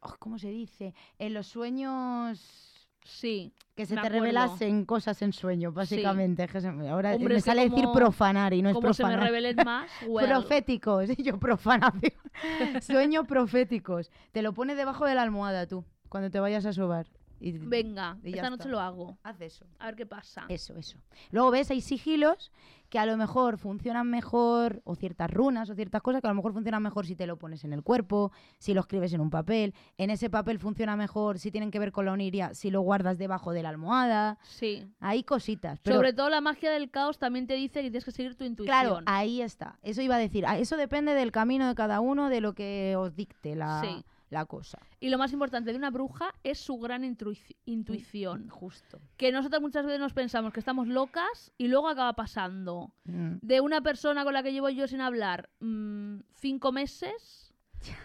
oh, ¿Cómo se dice? En los sueños... Sí. Que se te acuerdo. revelasen cosas en sueños, básicamente. Ahora Hombre, me sale decir como- profanar y no es Como se me profanar. revelen más, *laughs* well. Proféticos, *laughs* yo profanación. *laughs* Sueños proféticos. Te lo pones debajo de la almohada tú, cuando te vayas a sobar. Y Venga, Y esta noche está. lo hago. haz eso. A ver qué pasa. Eso, eso. Luego ves, hay sigilos que a lo mejor funcionan mejor, o ciertas runas, o ciertas cosas que a lo mejor funcionan mejor si te lo pones en el cuerpo, si lo escribes en un papel. En ese papel funciona mejor si tienen que ver con la oniria, si lo guardas debajo de la almohada. Sí. Hay cositas. Pero Sobre todo la magia del caos también te dice que tienes que seguir tu intuición. Claro, ahí está. Eso iba a decir. Ah, Eso depende del camino de cada uno, de lo que os dicte la, Sí. La cosa. Y lo más importante de una bruja es su gran intuici- intuición. Justo. Que nosotros muchas veces nos pensamos que estamos locas y luego acaba pasando. Mm. De una persona con la que llevo yo sin hablar mm, cinco meses,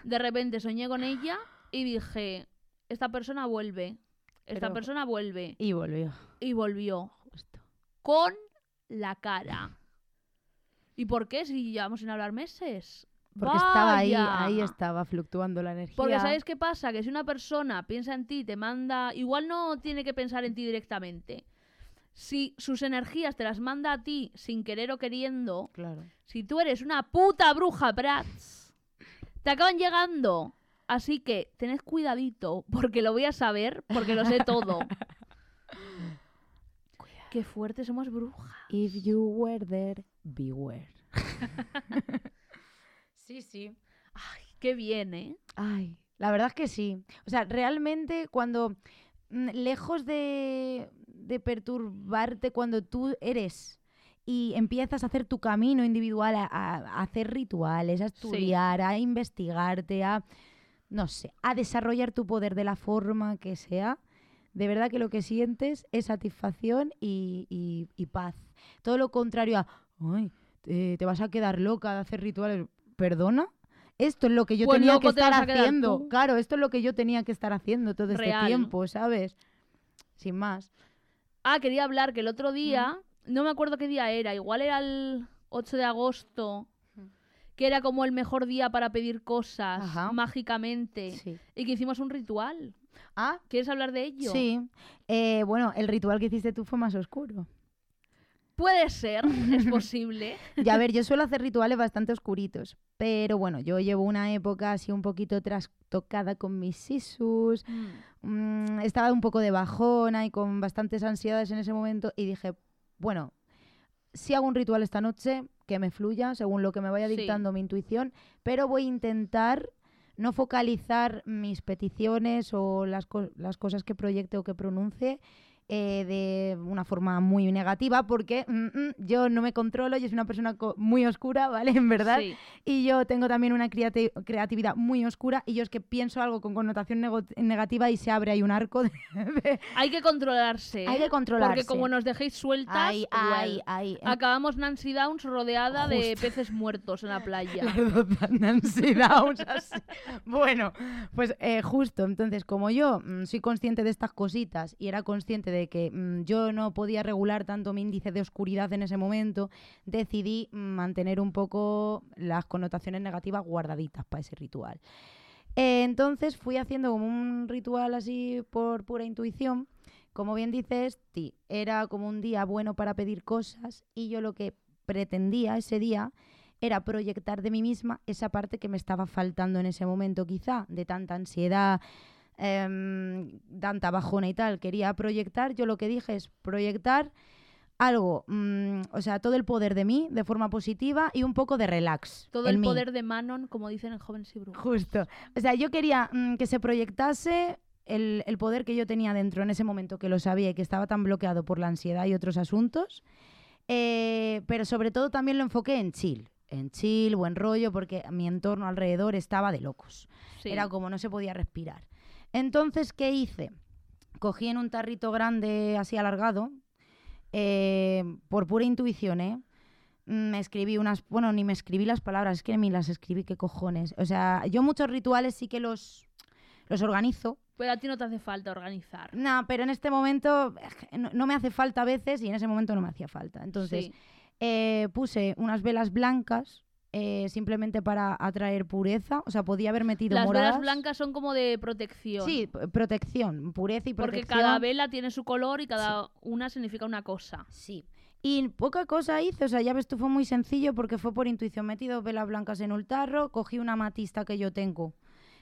de repente soñé con ella y dije, esta persona vuelve, esta Pero- persona vuelve. Y volvió. Y volvió Justo. con la cara. ¿Y por qué si llevamos sin hablar meses? Porque estaba ahí, ahí estaba fluctuando la energía. Porque ¿sabes qué pasa? Que si una persona piensa en ti, te manda... Igual no tiene que pensar en ti directamente. Si sus energías te las manda a ti sin querer o queriendo, Claro. si tú eres una puta bruja, Prats, te acaban llegando. Así que tened cuidadito, porque lo voy a saber, porque lo sé todo. *laughs* Qué fuerte somos brujas. If you were there, beware. *laughs* sí, sí. Ay, qué bien, ¿eh? Ay, la verdad es que sí. O sea, realmente cuando, mm, lejos de, de perturbarte, cuando tú eres y empiezas a hacer tu camino individual, a, hacer rituales, a estudiar, a investigarte, a, no sé, a desarrollar tu poder de la forma que sea, de verdad que lo que sientes es satisfacción y, y- y paz. Todo lo contrario a, ay, te, te vas a quedar loca de hacer rituales. ¿Perdona? Esto es lo que yo Pues tenía que estar haciendo. Claro, esto es lo que yo tenía que estar haciendo todo este Real. tiempo, ¿sabes? Sin más. Ah, quería hablar que el otro día, no me acuerdo qué día era, igual era el 8 de agosto, que era como el mejor día para pedir cosas Ajá. mágicamente, Sí. y que hicimos un ritual. Ah, ¿Quieres hablar de ello? sí. Eh, bueno, el ritual que hiciste tú fue más oscuro. Puede ser, es *laughs* posible. Y a ver, yo suelo hacer rituales bastante oscuritos, pero bueno, yo llevo una época así un poquito trastocada con mis sisus, mm, estaba un poco de bajona y con bastantes ansiedades en ese momento y dije, bueno, si hago un ritual esta noche, que me fluya según lo que me vaya Sí. dictando mi intuición, pero voy a intentar no focalizar mis peticiones o las, co- las cosas que proyecte o que pronuncie eh, de una forma muy negativa porque mm, mm, yo no me controlo, yo soy una persona muy oscura, ¿vale? *laughs* En verdad. Sí. Y yo tengo también una creati- creatividad muy oscura y yo es que pienso algo con connotación negativa y se abre ahí un arco de... *laughs* Hay que controlarse. Hay que ¿eh? controlarse. Porque como nos dejéis sueltas, ahí, well, ahí. acabamos Nancy Downs rodeada de peces muertos en la playa. *laughs* Nancy Downs, así. Bueno, pues eh, justo, entonces como yo mm, soy consciente de estas cositas y era consciente de que mm, yo no podía regular tanto mi índice de oscuridad en ese momento, decidí mm, mantener un poco las connotaciones negativas guardaditas para ese ritual. Eh, entonces fui haciendo como un ritual así por pura intuición. Como bien dices, Ti, era como un día bueno para pedir cosas y yo lo que pretendía ese día era proyectar de mí misma esa parte que me estaba faltando en ese momento, quizá, de tanta ansiedad, em, tanta bajona y tal. Quería proyectar, yo lo que dije es proyectar algo, mm, o sea, todo el poder de mí de forma positiva y un poco de relax. Todo el mí. poder de Manon, como dicen en Jóvenes y Brujas. Justo. O sea, yo quería mm, que se proyectase el, el poder que yo tenía dentro en ese momento, que lo sabía y que estaba tan bloqueado por la ansiedad y otros asuntos. Eh, pero sobre todo también lo enfoqué en chill. En chill, buen rollo, porque mi entorno alrededor estaba de locos. Sí. Era como no se podía respirar. Entonces, ¿qué hice? Cogí en un tarrito grande así alargado, eh, por pura intuición, ¿eh? Me escribí unas, bueno, ni me escribí las palabras, es que ni las escribí, qué cojones. O sea, yo muchos rituales sí que los, los organizo, Pero a ti no te hace falta organizar. no, pero en este momento no, no me hace falta a veces y en ese momento no me hacía falta. Entonces, Sí. eh, puse unas velas blancas eh, simplemente para atraer pureza. O sea, podía haber metido Las moradas. velas blancas son como de protección. Sí, protección, pureza y Porque protección. cada vela tiene su color y cada una significa una cosa. Sí. Y poca cosa hice, o sea, ya ves tú, fue muy sencillo porque fue por intuición. Metí dos velas blancas en un tarro, cogí una matista que yo tengo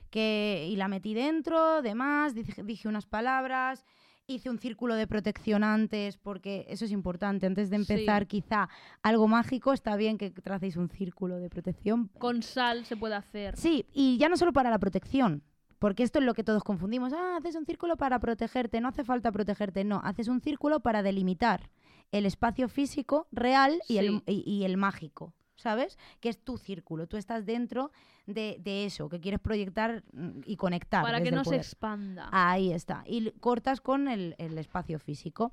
que, y la metí dentro, demás, dije, dije unas palabras, hice un círculo de protección antes, porque eso es importante. Antes de Sí. empezar quizá algo mágico, está bien que tracéis un círculo de protección. Con sal se puede hacer. Sí, y ya no solo para la protección, porque esto es lo que todos confundimos. Ah, haces un círculo para protegerte, no hace falta protegerte, no, haces un círculo para delimitar el espacio físico real y, el, y el mágico, ¿sabes? Que es tu círculo, tú estás dentro de, de eso, que quieres proyectar mm, y conectar. para que desde no se expanda. Ahí está. Y cortas con el, el espacio físico.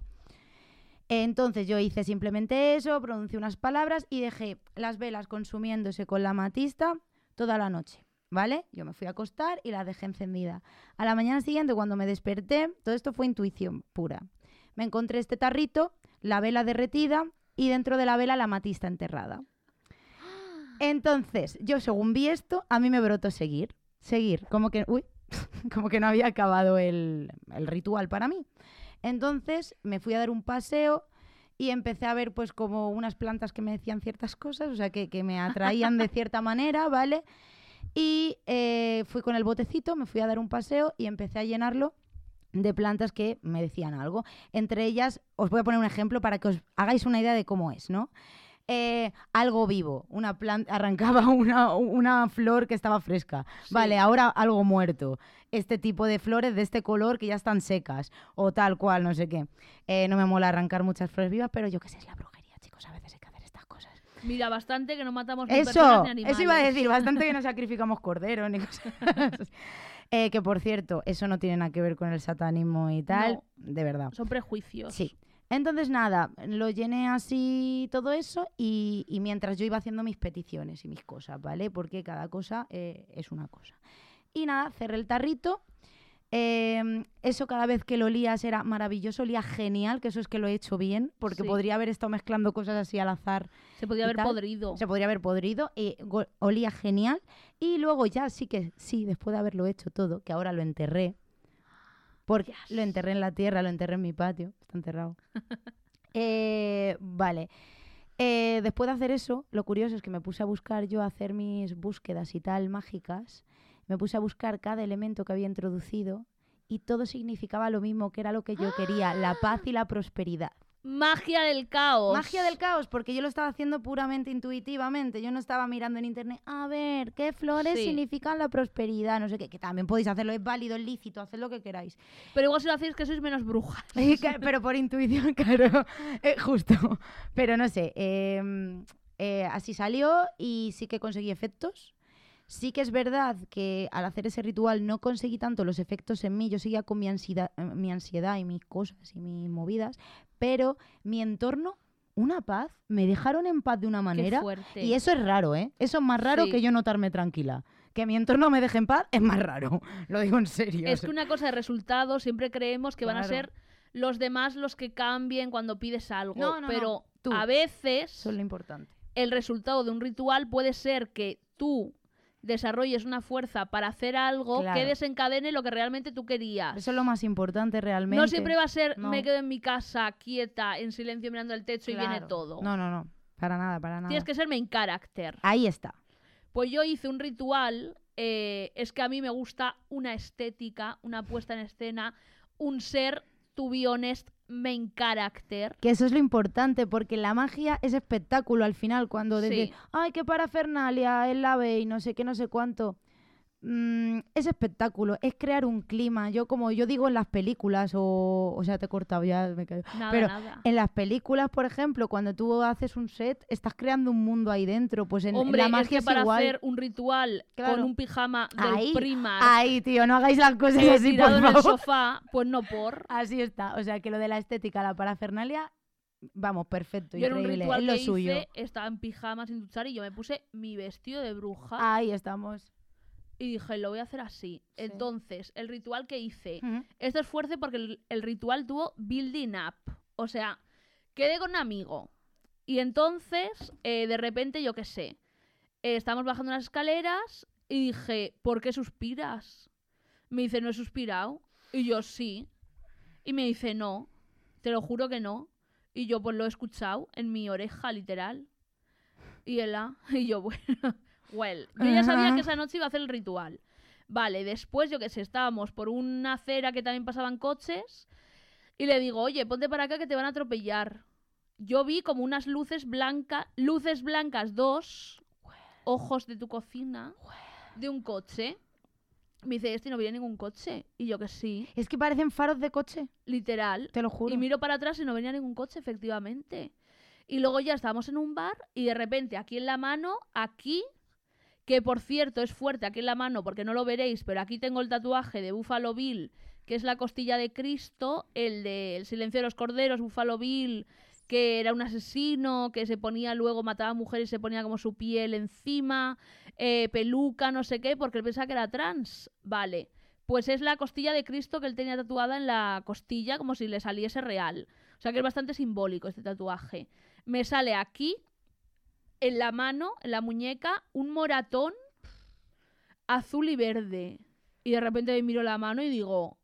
Entonces yo hice simplemente eso, pronuncié unas palabras y dejé las velas consumiéndose con la matista toda la noche. ¿Vale? Yo me fui a acostar y la dejé encendida. A la mañana siguiente, cuando me desperté, todo esto fue intuición pura. Me encontré este tarrito, la vela derretida y dentro de la vela la matista enterrada. Entonces, yo según vi esto, a mí me brotó seguir. Seguir. Como que, uy, *laughs* como que no había acabado el, el ritual para mí. Entonces me fui a dar un paseo y empecé a ver pues como unas plantas que me decían ciertas cosas, o sea, que, que me atraían de *laughs* cierta manera, ¿vale? Y eh, fui con el botecito, me fui a dar un paseo y empecé a llenarlo de plantas que me decían algo. Entre ellas, os voy a poner un ejemplo para que os hagáis una idea de cómo es, ¿no? Eh, algo vivo, una planta, arrancaba *laughs* una, una flor que estaba fresca. Sí. Vale, ahora algo muerto. Este tipo de flores de este color que ya están secas o tal cual, no sé qué. Eh, no me mola arrancar muchas flores vivas, pero yo qué sé, es la brujería, chicos, a veces hay que hacer estas cosas. Mira, bastante que no matamos ni Eso, personas ni animales. eso iba a decir, bastante que no sacrificamos corderos ni cosas. *laughs* Eh, que por cierto, eso no tiene nada que ver con el satanismo y tal, No. de verdad. Son prejuicios. Sí. Entonces, nada, lo llené así todo eso y, y mientras yo iba haciendo mis peticiones y mis cosas, ¿vale? Porque cada cosa eh, es una cosa. Y nada, cerré el tarrito. eh, eso cada vez que lo olías era maravilloso, olía genial, que eso es que lo he hecho bien, porque Sí. podría haber estado mezclando cosas así al azar Se podía y haber tal. podrido. se podría haber podrido go- olía genial. Y luego ya sí que sí, después de haberlo hecho todo, que ahora lo enterré, porque lo enterré en la tierra, lo enterré en mi patio, está enterrado. *laughs* Eh, vale. Eh, después de hacer eso, lo curioso es que me puse a buscar yo a hacer mis búsquedas y tal mágicas. Me puse a buscar cada elemento que había introducido y todo significaba lo mismo, que era lo que yo quería, la paz y la prosperidad. Magia del caos. Magia del caos, porque yo lo estaba haciendo puramente intuitivamente. Yo no estaba mirando en internet, a ver, ¿qué flores Sí. significan la prosperidad? No sé qué, que también podéis hacerlo, es válido, es lícito, haced lo que queráis. Pero igual si lo hacéis que sois menos brujas. *laughs* Pero por intuición, *laughs* claro, eh, justo. Pero no sé, em, eh, así salió y sí que conseguí efectos. Sí que es verdad que al hacer ese ritual no conseguí tanto los efectos en mí, yo seguía con mi ansiedad, eh, mi ansiedad y mis cosas y mis movidas, pero mi entorno, una paz, me dejaron en paz de una Qué manera. fuerte. Y eso es raro, ¿eh? Eso es más raro Sí. que yo notarme tranquila. Que mi entorno me deje en paz es más raro. *laughs* Lo digo en serio. Es que una cosa de resultados siempre creemos que van a ser los demás los que cambien cuando pides algo. No, no, no, pero tú. a veces Eso es lo importante. el resultado de un ritual puede ser que tú desarrolles una fuerza para hacer algo Claro. que desencadene lo que realmente tú querías. Eso es lo más importante realmente. no siempre va a ser No. me quedo en mi casa quieta, en silencio mirando el techo y viene Claro. todo. No, no, no. Para nada, para nada. Tienes que ser main character. Ahí está. Pues yo hice un ritual, eh, es que a mí me gusta una estética, una puesta en escena, un ser, to be honest, main character. Que eso es lo importante, porque la magia es espectáculo al final, cuando Sí. dices, ay, qué parafernalia, el ave y no sé qué, no sé cuánto. Mm, es espectáculo, es crear un clima. Yo, como yo digo en las películas, o, o sea, te he cortado ya, me callo. Nada, Pero nada. en las películas, por ejemplo, cuando tú haces un set, estás creando un mundo ahí dentro. Pues en, en Hombre, la magia es que es para igual. hacer un ritual con un pijama del Ahí, Primark Ahí, tío, no hagáis las cosas eh, así, por en el sofá, pues no por. Así está. O sea, que lo de la estética, la parafernalia, vamos, perfecto, Yo un increíble. ritual es lo que suyo. hice, estaba en pijama sin duchar y yo me puse mi vestido de bruja Ahí estamos. Y dije, lo voy a hacer así. Sí. Entonces, el ritual que hice, Ujú. esto es fuerte porque el, el ritual tuvo building up. O sea, quedé con un amigo. Y entonces, eh, de repente, yo qué sé, eh, estamos bajando unas escaleras y dije, ¿por qué suspiras? Me dice, ¿no he suspirado? Y yo, sí. Y me dice, no, te lo juro que no. Y yo, pues lo he escuchado en mi oreja, literal. Y él, ah, *laughs* y yo, bueno, well. Yo ya sabía que esa noche iba a hacer el ritual. Vale, después, yo que sé, estábamos por una acera que también pasaban coches. Y le digo, oye, ponte para acá que te van a atropellar. Yo vi como unas luces blancas, luces blancas, dos, ojos de tu cocina, de un coche. Me dice, este no viene ningún coche. Y yo que sí, Es que parecen faros de coche, literal. te lo juro. Y miro para atrás y no venía ningún coche, efectivamente. Y luego ya estábamos en un bar y de repente aquí en la mano, aquí, que por cierto es fuerte aquí en la mano porque no lo veréis, pero aquí tengo el tatuaje de Buffalo Bill, que es la costilla de Cristo, el de El silencio de los corderos, Buffalo Bill, que era un asesino, que se ponía luego, mataba a mujeres y se ponía como su piel encima, eh, peluca, no sé qué, porque él pensaba que era trans. Vale. Pues es la costilla de Cristo que él tenía tatuada en la costilla, como si le saliese real. O sea que es bastante simbólico este tatuaje. Me sale aquí, en la mano, en la muñeca, un moratón azul y verde. Y de repente me miro la mano y digo,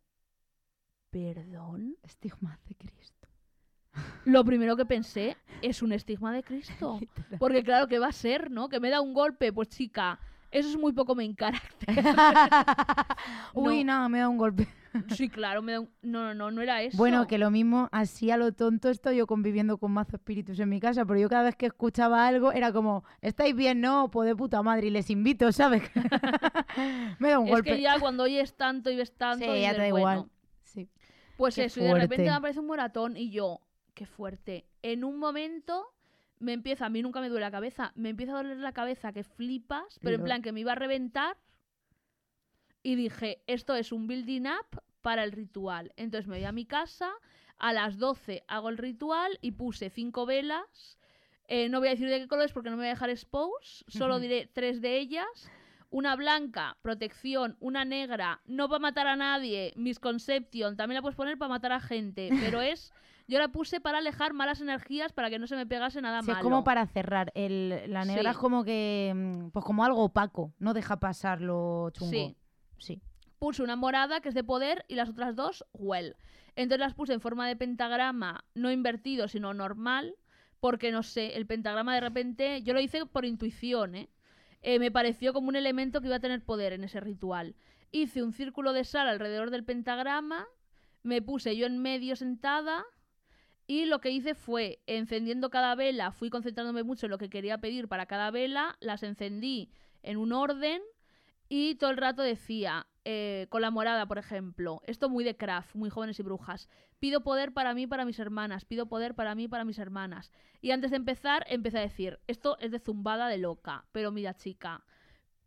¿perdón? Estigmas de Cristo. *laughs* Lo primero que pensé es un estigma de Cristo. *laughs* Porque claro, que va a ser, no? Que me da un golpe, pues chica, eso es muy poco main character. *laughs* Uy, no, me da un golpe. Sí, claro, me da un... No, no, no, no era eso. Bueno, que lo mismo, así a lo tonto estoy yo conviviendo con mazo espíritus en mi casa, pero yo cada vez que escuchaba algo era como, ¿estáis bien? No, pues de puta madre, y les invito, ¿sabes? *laughs* me da un es golpe. que ya cuando oyes tanto y ves tanto... Sí, ya te da bueno, igual. Sí. Pues Qué eso, y de repente me aparece un moratón y yo, qué fuerte. En un momento me empieza, a mí nunca me duele la cabeza, me empieza a doler la cabeza que flipas, pero en plan que me iba a reventar. Y dije, esto es un building up para el ritual. Entonces me voy a mi casa, a las 12 hago el ritual y puse cinco velas. Eh, no voy a decir de qué colores porque no me voy a dejar expose, solo diré tres de ellas. Una blanca, protección, una negra, no para matar a nadie, misconception, también la puedes poner para matar a gente, *laughs* pero es, yo la puse para alejar malas energías para que no se me pegase nada Sí, es malo. como para cerrar. El, la negra Sí. es como que, mm, pues como algo opaco, no deja pasar lo chungo. Sí. Sí. Puse una morada, que es de poder, y las otras dos, well. Entonces las puse en forma de pentagrama, no invertido, sino normal, porque no sé, el pentagrama de repente, yo lo hice por intuición, ¿eh? Eh, me pareció como un elemento que iba a tener poder en ese ritual. Hice un círculo de sal alrededor del pentagrama, me puse yo en medio sentada y lo que hice fue, encendiendo cada vela, fui concentrándome mucho en lo que quería pedir para cada vela, las encendí en un orden y todo el rato decía, eh, con la morada, por ejemplo, esto muy de craft, muy jóvenes y brujas, pido poder para mí, para mis hermanas, pido poder para mí, para mis hermanas. Y antes de empezar, empecé a decir, esto es de zumbada de loca, pero mira chica,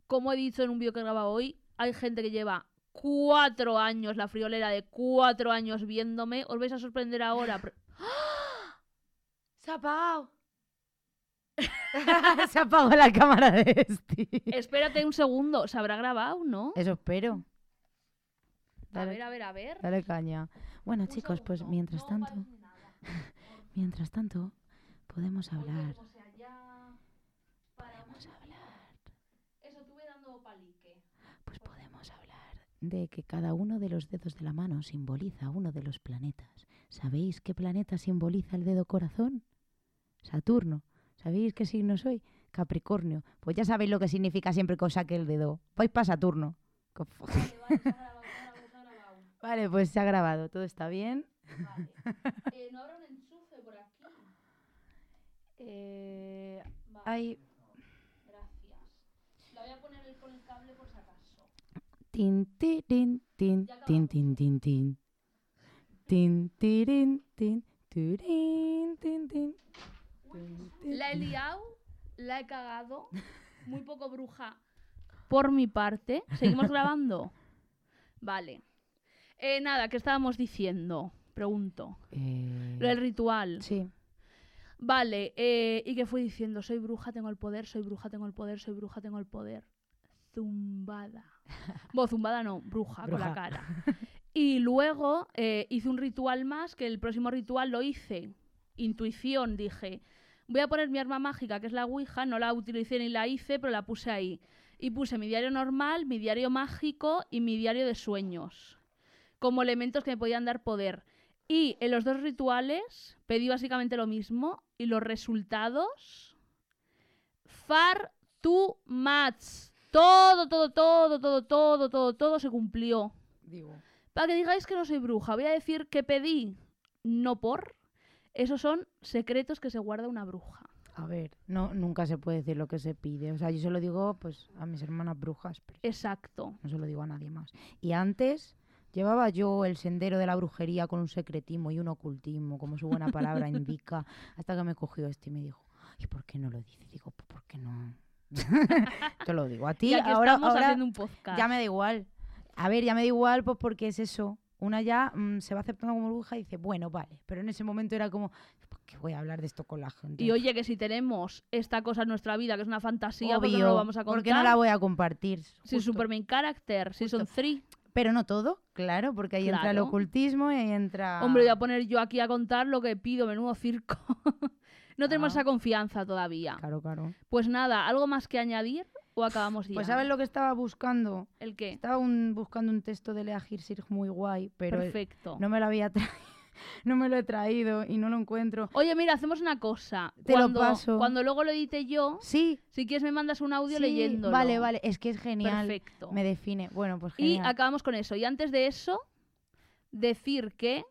como he dicho en un vídeo que he grabado hoy, hay gente que lleva cuatro años, la friolera de cuatro años viéndome, os vais a sorprender ahora. *gasps* ha apagado. *laughs* Se apagó la cámara de este. Espérate un segundo, ¿se habrá grabado, no? Eso espero. A ver, a ver, a ver. dale caña. Bueno, chicos, pues mientras No tanto, *laughs* nada. mientras tanto, podemos hablar. Volvemos allá, paramos Podemos hablar. Eso tuve dando palique. Pues podemos hablar de que cada uno de los dedos de la mano simboliza uno de los planetas. ¿Sabéis qué planeta simboliza el dedo corazón? Saturno. ¿Sabéis qué signo soy? Capricornio. Pues ya sabéis lo que significa siempre que os saque el dedo. Vais para Saturno. Co- *laughs* Vale, pues se ha grabado. Todo está bien. Vale. *laughs* Eh, no habrá un enchufe por aquí. Eh, Vale, hay gracias. La voy a poner el- con el cable por si acaso. tin, tirin, tin, tin, tin, tin, tin. Tin, tirin, tin, turin, tin, tin. La he liado, la he cagado. Muy poco bruja por mi parte. ¿Seguimos *laughs* grabando? Vale. Eh, nada, ¿qué estábamos diciendo? Pregunto. Eh, Lo del ritual. sí. Vale, eh, y que fui diciendo, soy bruja, tengo el poder, soy bruja, tengo el poder, soy bruja, tengo el poder. Zumbada. *laughs* Bueno, zumbada no, bruja, con la cara. *laughs* Y luego eh, hice un ritual más, que el próximo ritual lo hice. Intuición, dije. Voy a poner mi arma mágica, que es la Ouija, no la utilicé ni la hice, pero la puse ahí. Y puse mi diario normal, mi diario mágico y mi diario de sueños. Como elementos que me podían dar poder. Y en los dos rituales pedí básicamente lo mismo y los resultados far too much. Todo, todo, todo, todo, todo, todo, todo se cumplió. Digo. Para que digáis que no soy bruja, voy a decir que pedí, no por. Esos son secretos que se guarda una bruja. A ver, no, nunca se puede decir lo que se pide. O sea, yo se lo digo pues a mis hermanas brujas, pero Exacto. no se lo digo a nadie más. Y antes llevaba yo el sendero de la brujería con un secretismo y un ocultismo, como su buena palabra *laughs* indica, hasta que me cogió este y me dijo, ¿y por qué no lo dices? Digo, "Pues, ¿por qué no? *laughs* Te lo digo a ti. Y aquí ahora estamos ahora haciendo un podcast. ya me da igual. A ver, ya me da igual, pues porque es eso. Una ya mm, se va aceptando como bruja y dice, bueno, vale. Pero en ese momento era como, ¿por qué voy a hablar de esto con la gente? Y oye, que si tenemos esta cosa en nuestra vida, que es una fantasía, ¿por qué Obvio, no lo vamos a contar? ¿por qué no la voy a compartir? Sin Justo. Super Main Character, Season 3. Pero no todo, claro, porque ahí entra el ocultismo y ahí entra... Hombre, voy a poner yo aquí a contar lo que pido, menudo circo. *laughs* no tenemos Ah. esa confianza todavía. Claro, claro. Pues nada, ¿algo más que añadir o acabamos ya? Pues ¿sabes lo que estaba buscando? ¿El qué? Estaba un- buscando un texto de Lea Hirsig muy guay, pero Perfecto. no me lo había traído. *laughs* no me lo he traído y no lo encuentro. Oye, mira, hacemos una cosa. Te lo cuando, paso. Cuando luego lo edite yo, Sí, si quieres me mandas un audio sí, leyéndolo. Vale, vale, es que es genial. Perfecto. Me define. Bueno, pues Y genial. acabamos con eso. Y antes de eso, decir que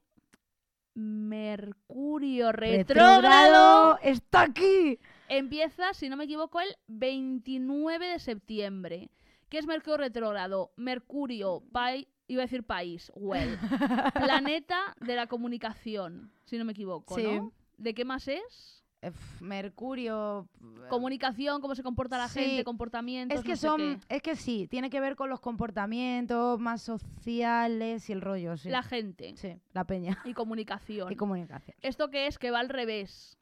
Mercurio ¡Retrógrado! ¡Está aquí! Empieza, si no me equivoco, el 29 de septiembre. ¿Qué es Mercurio retrógrado? Mercurio, pai- iba a decir país, well, *laughs* planeta de la comunicación, si no me equivoco, Sí. ¿no? ¿De qué más es? Eh, Mercurio. Comunicación, cómo se comporta la Sí. gente, comportamientos. Es que no son, qué. es que sí, tiene que ver con los comportamientos más sociales y el rollo, sí. La gente Sí, la peña. y comunicación. *laughs* Y comunicación. ¿Esto qué es? Que va al revés.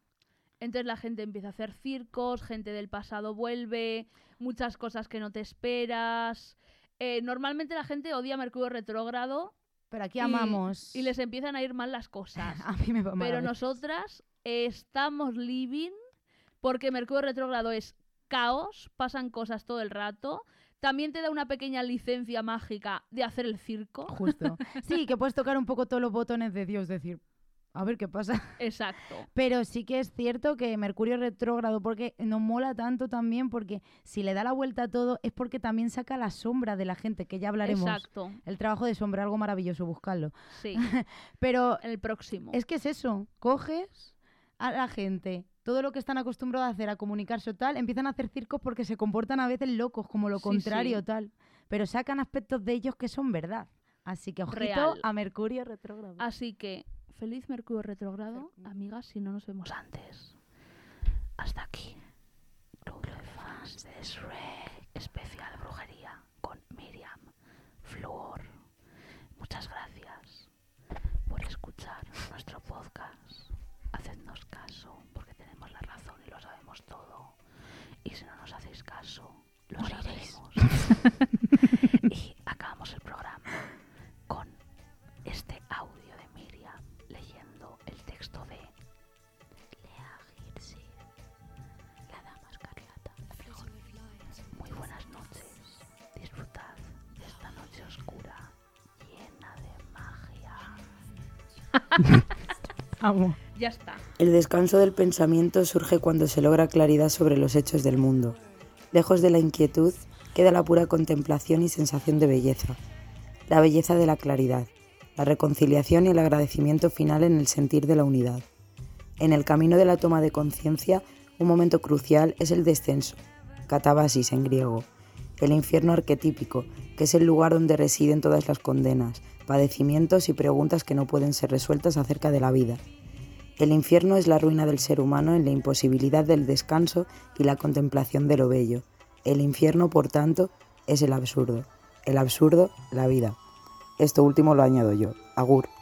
Entonces la gente empieza a hacer circos, gente del pasado vuelve, muchas cosas que no te esperas. Eh, normalmente la gente odia Mercurio retrógrado Pero aquí y- amamos. y les empiezan a ir mal las cosas. *laughs* A mí me va mal Pero nosotras estamos living porque Mercurio retrógrado es caos, pasan cosas todo el rato, también te da una pequeña licencia mágica de hacer el circo. Justo. *laughs* Sí, que puedes tocar un poco todos los botones de Dios, decir, a ver qué pasa. *laughs* Exacto. Pero sí que es cierto que Mercurio retrógrado, porque nos mola tanto también, porque si le da la vuelta a todo, es porque también saca la sombra de la gente, que ya hablaremos. Exacto. El trabajo de sombra, algo maravilloso, buscarlo. Sí. *laughs* Pero El próximo. es que es eso, coges a la gente, todo lo que están acostumbrados a hacer, a comunicarse o tal, empiezan a hacer circos porque se comportan a veces locos, como lo Sí, contrario sí. tal. Pero sacan aspectos de ellos que son verdad. Así que ojito Real. a Mercurio retrógrado. Así que, feliz Mercurio retrogrado, amigas, si no nos vemos antes. Hasta aquí. Club de fans de Shrek, especial brujería con Miriam Fluor. Muchas gracias por escuchar nuestro podcast. Hacednos caso, porque tenemos la razón y lo sabemos todo. Y si no nos hacéis caso, lo *laughs* Amo. Ya está. El descanso del pensamiento surge cuando se logra claridad sobre los hechos del mundo. Lejos de la inquietud queda la pura contemplación y sensación de belleza. La belleza de la claridad, la reconciliación y el agradecimiento final en el sentir de la unidad. En el camino de la toma de conciencia, un momento crucial es el descenso, catabasis en griego, el infierno arquetípico, que es el lugar donde residen todas las condenas, padecimientos y preguntas que no pueden ser resueltas acerca de la vida. El infierno es la ruina del ser humano en la imposibilidad del descanso y la contemplación de lo bello. El infierno, por tanto, es el absurdo. El absurdo, la vida. Esto último lo añado yo. Agur.